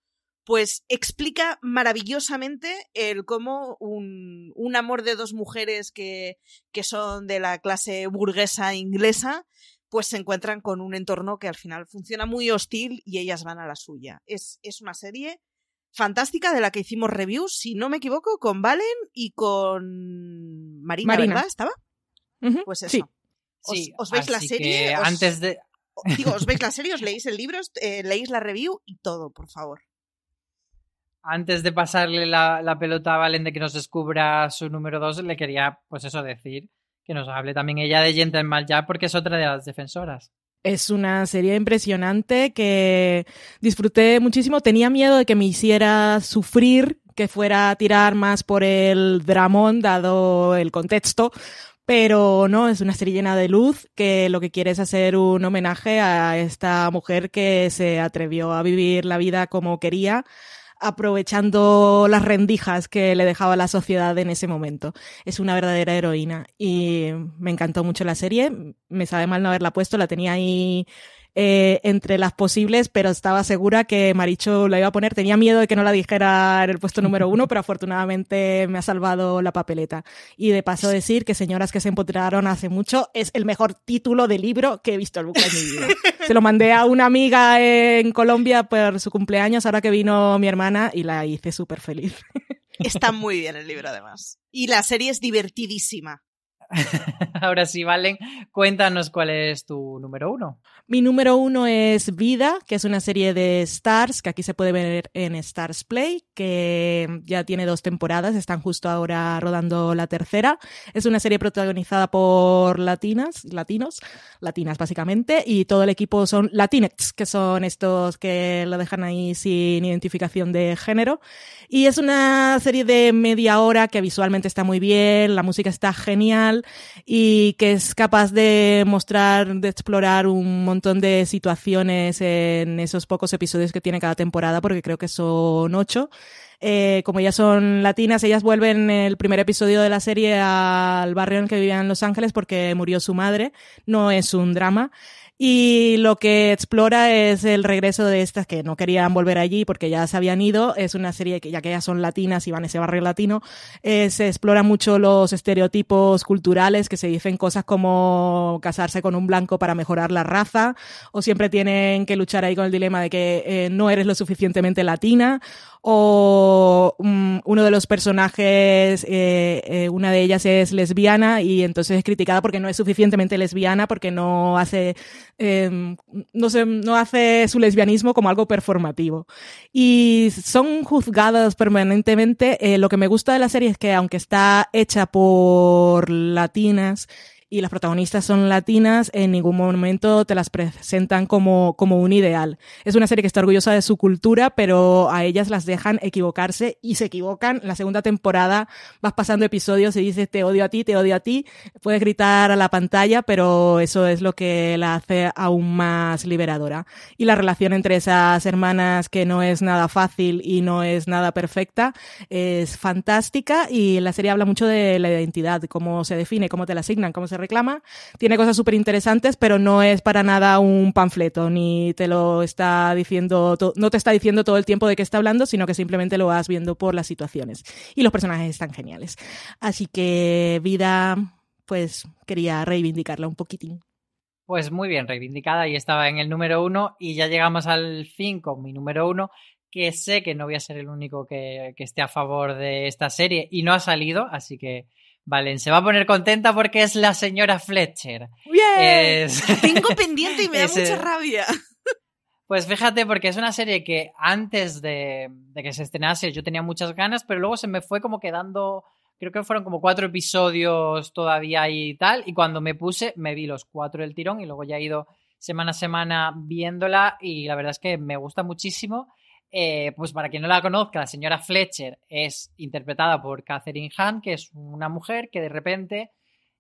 pues explica maravillosamente el cómo un, un amor de dos mujeres que, que, son de la clase burguesa inglesa, pues se encuentran con un entorno que al final funciona muy hostil y ellas van a la suya. Es, es una serie fantástica de la que hicimos reviews, si no me equivoco, con Valen y con Marina, ¿verdad? ¿Estaba? Pues eso. Sí. Os, veis la serie. Antes de. Digo, os veis la serie, os leéis el libro, eh, leéis la review y todo, por favor antes de pasarle la, pelota a Valen de que nos descubra su número 2, le quería, pues eso, decir que nos hable también ella de Gentleman ya porque es otra de las defensoras. Es una serie impresionante que disfruté muchísimo. Tenía miedo de que me hiciera sufrir, que fuera a tirar más por el dramón, dado el contexto, pero no, es una serie llena de luz que lo que quiere es hacer un homenaje a esta mujer que se atrevió a vivir la vida como quería, aprovechando las rendijas que le dejaba la sociedad en ese momento. Es una verdadera heroína y me encantó mucho la serie. Me sabe mal no haberla puesto, la tenía ahí eh, entre las posibles, pero estaba segura que Maricho la iba a poner. Tenía miedo de que no la dijera en el puesto número uno, pero afortunadamente me ha salvado la papeleta. Y de paso decir que Señoras que se empotraron hace mucho es el mejor título de libro que he visto en mi vida. [LAUGHS] Se lo mandé a una amiga en Colombia por su cumpleaños, ahora que vino mi hermana, y la hice súper feliz. [LAUGHS] Está muy bien el libro, además. Y la serie es divertidísima. [LAUGHS] Ahora sí, Valen, cuéntanos cuál es tu número uno. Mi número uno es Vida, que es una serie de Stars, que aquí se puede ver en Stars Play, que ya tiene dos temporadas, están justo ahora rodando la tercera. Es una serie protagonizada por latinas, latinos, latinas básicamente, y todo el equipo son latinex, que son estos que lo dejan ahí sin identificación de género. Y es una serie de media hora que visualmente está muy bien, la música está genial y que es capaz de mostrar, de explorar un montón de situaciones en esos pocos episodios que tiene cada temporada, porque creo que son ocho. Eh, como ya son latinas, ellas vuelven el primer episodio de la serie al barrio en el que vivían en Los Ángeles porque murió su madre. No es un drama. Y lo que explora es el regreso de estas que no querían volver allí porque ya se habían ido. Es una serie que ya que ellas son latinas y van a ese barrio latino, eh, se explora mucho los estereotipos culturales que se dicen cosas como casarse con un blanco para mejorar la raza o siempre tienen que luchar ahí con el dilema de que eh, no eres lo suficientemente latina o um, uno de los personajes, eh, eh, una de ellas es lesbiana y entonces es criticada porque no es suficientemente lesbiana, porque no hace, eh, no, sé, no hace su lesbianismo como algo performativo. Y son juzgadas permanentemente. Eh, lo que me gusta de la serie es que aunque está hecha por latinas, y las protagonistas son latinas, en ningún momento te las presentan como, como un ideal. Es una serie que está orgullosa de su cultura, pero a ellas las dejan equivocarse y se equivocan. La segunda temporada vas pasando episodios y dices te odio a ti, te odio a ti. Puedes gritar a la pantalla, pero eso es lo que la hace aún más liberadora. Y la relación entre esas hermanas que no es nada fácil y no es nada perfecta es fantástica y la serie habla mucho de la identidad, cómo se define, cómo te la asignan, cómo se reclama. Tiene cosas súper interesantes, pero no es para nada un panfleto, ni te lo está diciendo, no te está diciendo todo el tiempo de qué está hablando, sino que simplemente lo vas viendo por las situaciones. Y los personajes están geniales. Así que, vida, pues quería reivindicarla un poquitín. Pues muy bien, reivindicada y estaba en el número uno y ya llegamos al fin con mi número uno, que sé que no voy a ser el único que, que esté a favor de esta serie y no ha salido, así que Valen se va a poner contenta porque es la señora Fletcher. ¡Bien! [LAUGHS] Tengo pendiente y me da mucha rabia. Pues fíjate, porque es una serie que antes de, de, que se estrenase yo tenía muchas ganas, pero luego se me fue como quedando, creo que fueron como cuatro episodios todavía y tal, y cuando me puse me vi los cuatro del tirón y luego ya he ido semana a semana viéndola y la verdad es que me gusta muchísimo. Eh, pues para quien no la conozca, la señora Fletcher es interpretada por Catherine Hahn, que es una mujer que de repente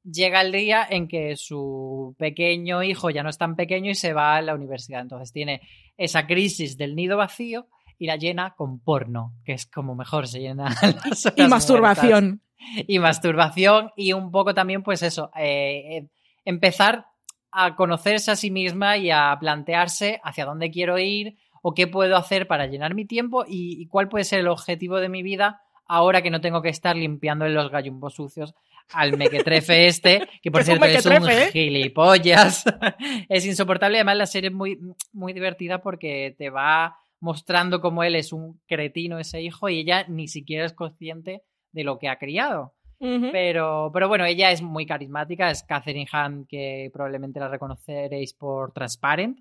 llega el día en que su pequeño hijo ya no es tan pequeño y se va a la universidad. Entonces tiene esa crisis del nido vacío y la llena con porno, que es como mejor se llena. [LAUGHS] Las y masturbación. Y masturbación y un poco también, pues eso, eh, eh, empezar a conocerse a sí misma y a plantearse hacia dónde quiero ir, o qué puedo hacer para llenar mi tiempo y, cuál puede ser el objetivo de mi vida ahora que no tengo que estar limpiando los gallumbos sucios al mequetrefe [LAUGHS] este, que por cierto es un ¿eh? gilipollas. [LAUGHS] es insoportable. Además, la serie es muy, muy divertida porque te va mostrando cómo él es un cretino, ese hijo, y ella ni siquiera es consciente de lo que ha criado. pero, pero bueno, ella es muy carismática, es Catherine Hahn, que probablemente la reconoceréis por Transparent,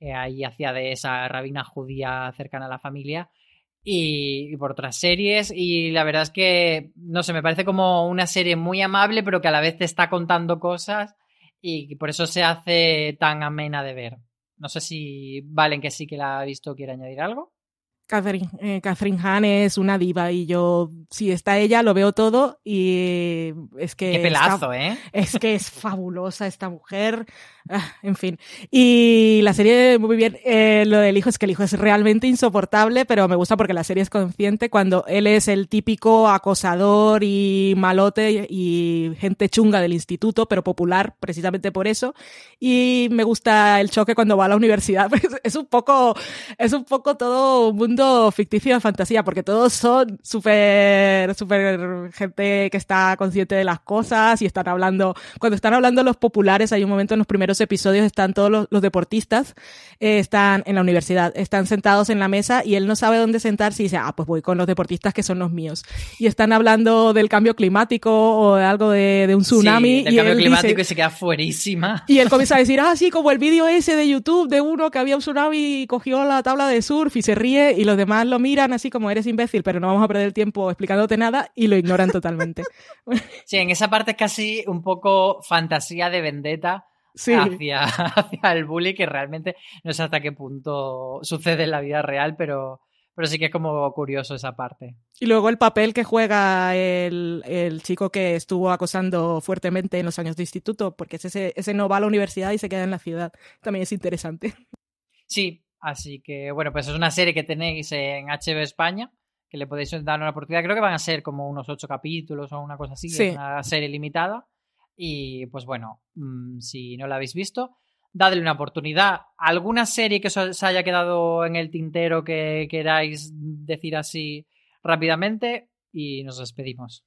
que ahí hacía de esa rabina judía cercana a la familia. Y, por otras series. Y la verdad es que, no sé, me parece como una serie muy amable, pero que a la vez te está contando cosas y por eso se hace tan amena de ver. No sé si Valen, que sí que la ha visto, quiere añadir algo. Catherine, eh, Catherine Hahn es una diva y yo, si está ella, lo veo todo y es que... Qué pelazo, ¿eh? Es que es fabulosa esta mujer. Ah, en fin. Y la serie, muy bien, eh, lo del hijo es que el hijo es realmente insoportable, pero me gusta porque la serie es consciente cuando él es el típico acosador y malote y gente chunga del instituto, pero popular precisamente por eso. Y me gusta el choque cuando va a la universidad. [LAUGHS] es un poco, es un poco todo un mundo ficticio de fantasía, porque todos son súper, súper gente que está consciente de las cosas y están hablando, cuando están hablando los populares, hay un momento en los primeros episodios están todos los, deportistas, eh, están en la universidad, están sentados en la mesa y él no sabe dónde sentarse y dice, ah, pues voy con los deportistas que son los míos. Y están hablando del cambio climático o de algo de, un tsunami. del y cambio climático y se queda fuerísima. Y él comienza a decir, ah, sí, como el vídeo ese de YouTube de uno que había un tsunami y cogió la tabla de surf y se ríe y los demás lo miran así como eres imbécil, pero no vamos a perder el tiempo explicándote nada y lo ignoran [LAUGHS] totalmente. Sí, en esa parte es casi un poco fantasía de vendetta hacia, [LAUGHS] hacia, el bully, que realmente no sé hasta qué punto sucede en la vida real, pero, pero sí que es como curioso esa parte. Y luego el papel que juega el, el chico que estuvo acosando fuertemente en los años de instituto, porque ese, ese no va a la universidad y se queda en la ciudad. También es interesante. Sí, así que bueno, pues es una serie que tenéis en HBO España, que le podéis dar una oportunidad. Creo que van a ser como unos ocho capítulos o una cosa así, Sí. es una serie limitada. Y pues bueno, mm, si no la habéis visto, dadle una oportunidad. ¿Alguna serie que os haya quedado en el tintero que queráis decir así rápidamente? Y nos despedimos.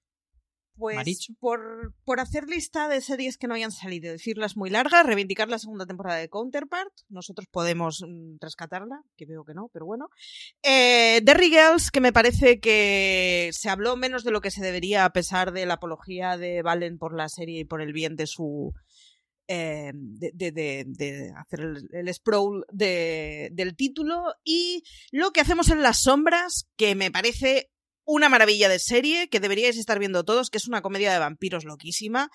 Pues Marichu. por, por hacer lista de series que no hayan salido, decirlas muy largas, reivindicar la segunda temporada de Counterpart, nosotros podemos mm, rescatarla, que veo que no, pero bueno. Eh, Derry Girls, que me parece que se habló menos de lo que se debería a pesar de la apología de Valen por la serie y por el bien de su... eh, de, de- de- de hacer el, el sprawl de- del título y lo que hacemos en las sombras que me parece una maravilla de serie que deberíais estar viendo todos, que es una comedia de vampiros loquísima,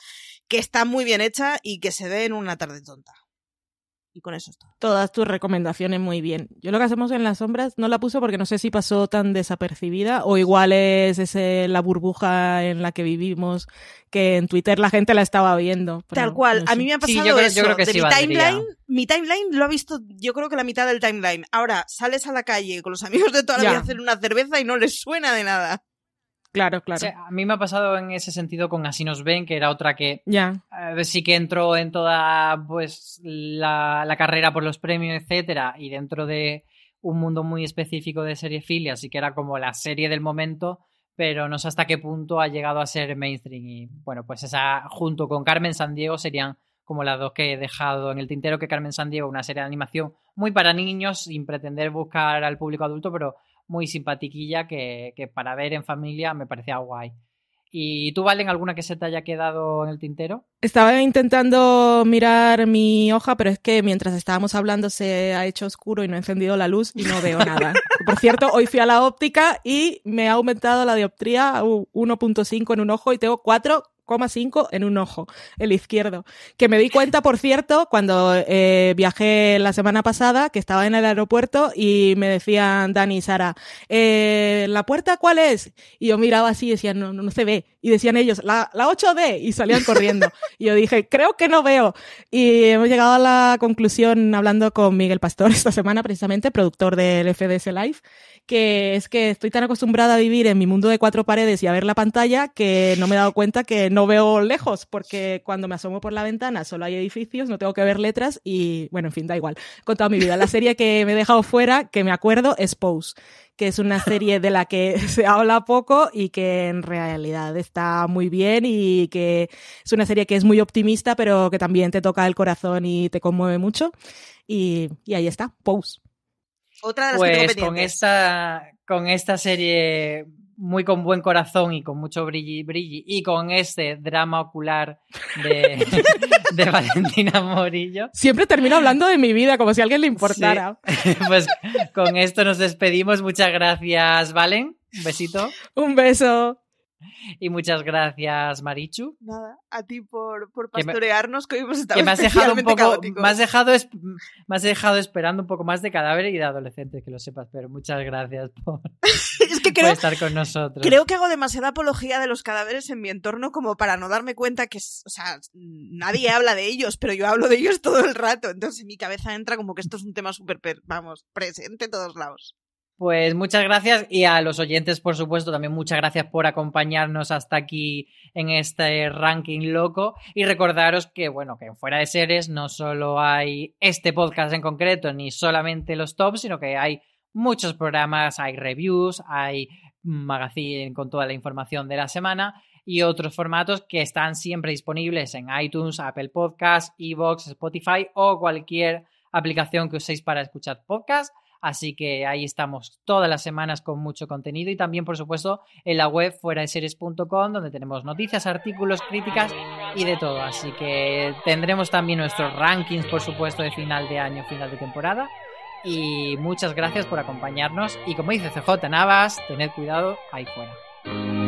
que está muy bien hecha y que se ve en una tarde tonta. Y con eso es todo. Todas tus recomendaciones muy bien. Yo lo que hacemos en las sombras no la puse porque no sé si pasó tan desapercibida o igual es ese, la burbuja en la que vivimos que en Twitter la gente la estaba viendo. Tal cual, no a mí me ha Sí, pasado yo creo- yo eso. creo que de sí mi valdría. timeline, mi timeline lo ha visto yo creo que la mitad del timeline. Ahora, sales a la calle con los amigos de toda la Ya. vida a hacer una cerveza y no les suena de nada. Claro, claro. O sea, a mí me ha pasado en ese sentido con Así nos ven, que era otra que Ya. eh, sí que entró en toda pues la, la carrera por los premios, etcétera, y dentro de un mundo muy específico de seriefilia, así que era como la serie del momento, pero no sé hasta qué punto ha llegado a ser mainstream. Y bueno, pues esa junto con Carmen Sandiego serían como las dos que he dejado en el tintero, que Carmen Sandiego, una serie de animación muy para niños, sin pretender buscar al público adulto, pero muy simpatiquilla que, que para ver en familia me parecía guay. ¿Y tú, Valen, alguna que se te haya quedado en el tintero? Estaba intentando mirar mi hoja, pero es que mientras estábamos hablando se ha hecho oscuro y no he encendido la luz y no veo nada. [LAUGHS] Por cierto, hoy fui a la óptica y me ha aumentado la dioptría a un 1.5 en un ojo y tengo 4,5 en un ojo, el izquierdo. Que me di cuenta, por cierto, cuando eh, viajé la semana pasada, que estaba en el aeropuerto y me decían Dani y Sara, eh, ¿la puerta cuál es? Y yo miraba así y decía, no, no, no se ve. Y decían ellos, la, la 8D, y salían corriendo. y yo dije, creo que no veo. Y hemos llegado a la conclusión hablando con Miguel Pastor [LAUGHS] esta semana, precisamente, productor del FDS Live, que es que estoy tan acostumbrada a vivir en mi mundo de cuatro paredes y a ver la pantalla que no me he dado cuenta que no veo lejos, porque cuando me asomo por la ventana solo hay edificios, no tengo que ver letras y, bueno, en fin, da igual. He contado mi vida. La serie que me he dejado fuera, que me acuerdo, es Pose que es una serie de la que [LAUGHS] se habla poco y que en realidad está muy bien y que es una serie que es muy optimista, pero que también te toca el corazón y te conmueve mucho. Y, y ahí está, Pose. Otra de las que tengo Pues con esta, con esta serie muy con buen corazón y con mucho brilli brilli y con este drama ocular de, [LAUGHS] de Valentina Morillo, Siempre termino hablando de mi vida como si a alguien le importara. [LAUGHS] pues con esto nos despedimos. Muchas gracias, Valen. Un besito. Un beso. [LAUGHS] Y muchas gracias, Marichu. Nada, a ti por, por Que me- pastorearnos, que hoy hemos estado Que me has dejado un poco, me has dejado, es- me has dejado esperando un poco más de cadáver y de adolescente, que lo sepas, pero muchas gracias por, [LAUGHS] Es que por creo, estar con nosotros. creo que hago demasiada apología de los cadáveres en mi entorno como para no darme cuenta que, o sea, nadie habla de ellos, pero yo hablo de ellos todo el rato. Entonces en mi cabeza entra como que esto es un tema súper, per- vamos, presente en todos lados. Pues muchas gracias y a los oyentes, por supuesto, también muchas gracias por acompañarnos hasta aquí en este ranking loco y recordaros que, bueno, que en Fuera de Series no solo hay este podcast en concreto ni solamente los tops, sino que hay muchos programas, hay reviews, hay magazine con toda la información de la semana y otros formatos que están siempre disponibles en iTunes, Apple Podcasts, Evox, Spotify o cualquier aplicación que uséis para escuchar podcasts. Así que ahí estamos todas las semanas con mucho contenido y también, por supuesto, en la web fuera de series.com donde tenemos noticias, artículos, críticas y de todo. Así que tendremos también nuestros rankings, por supuesto, de final de año, final de temporada. Y muchas gracias por acompañarnos. Y como dice CJ Navas, tened cuidado ahí fuera.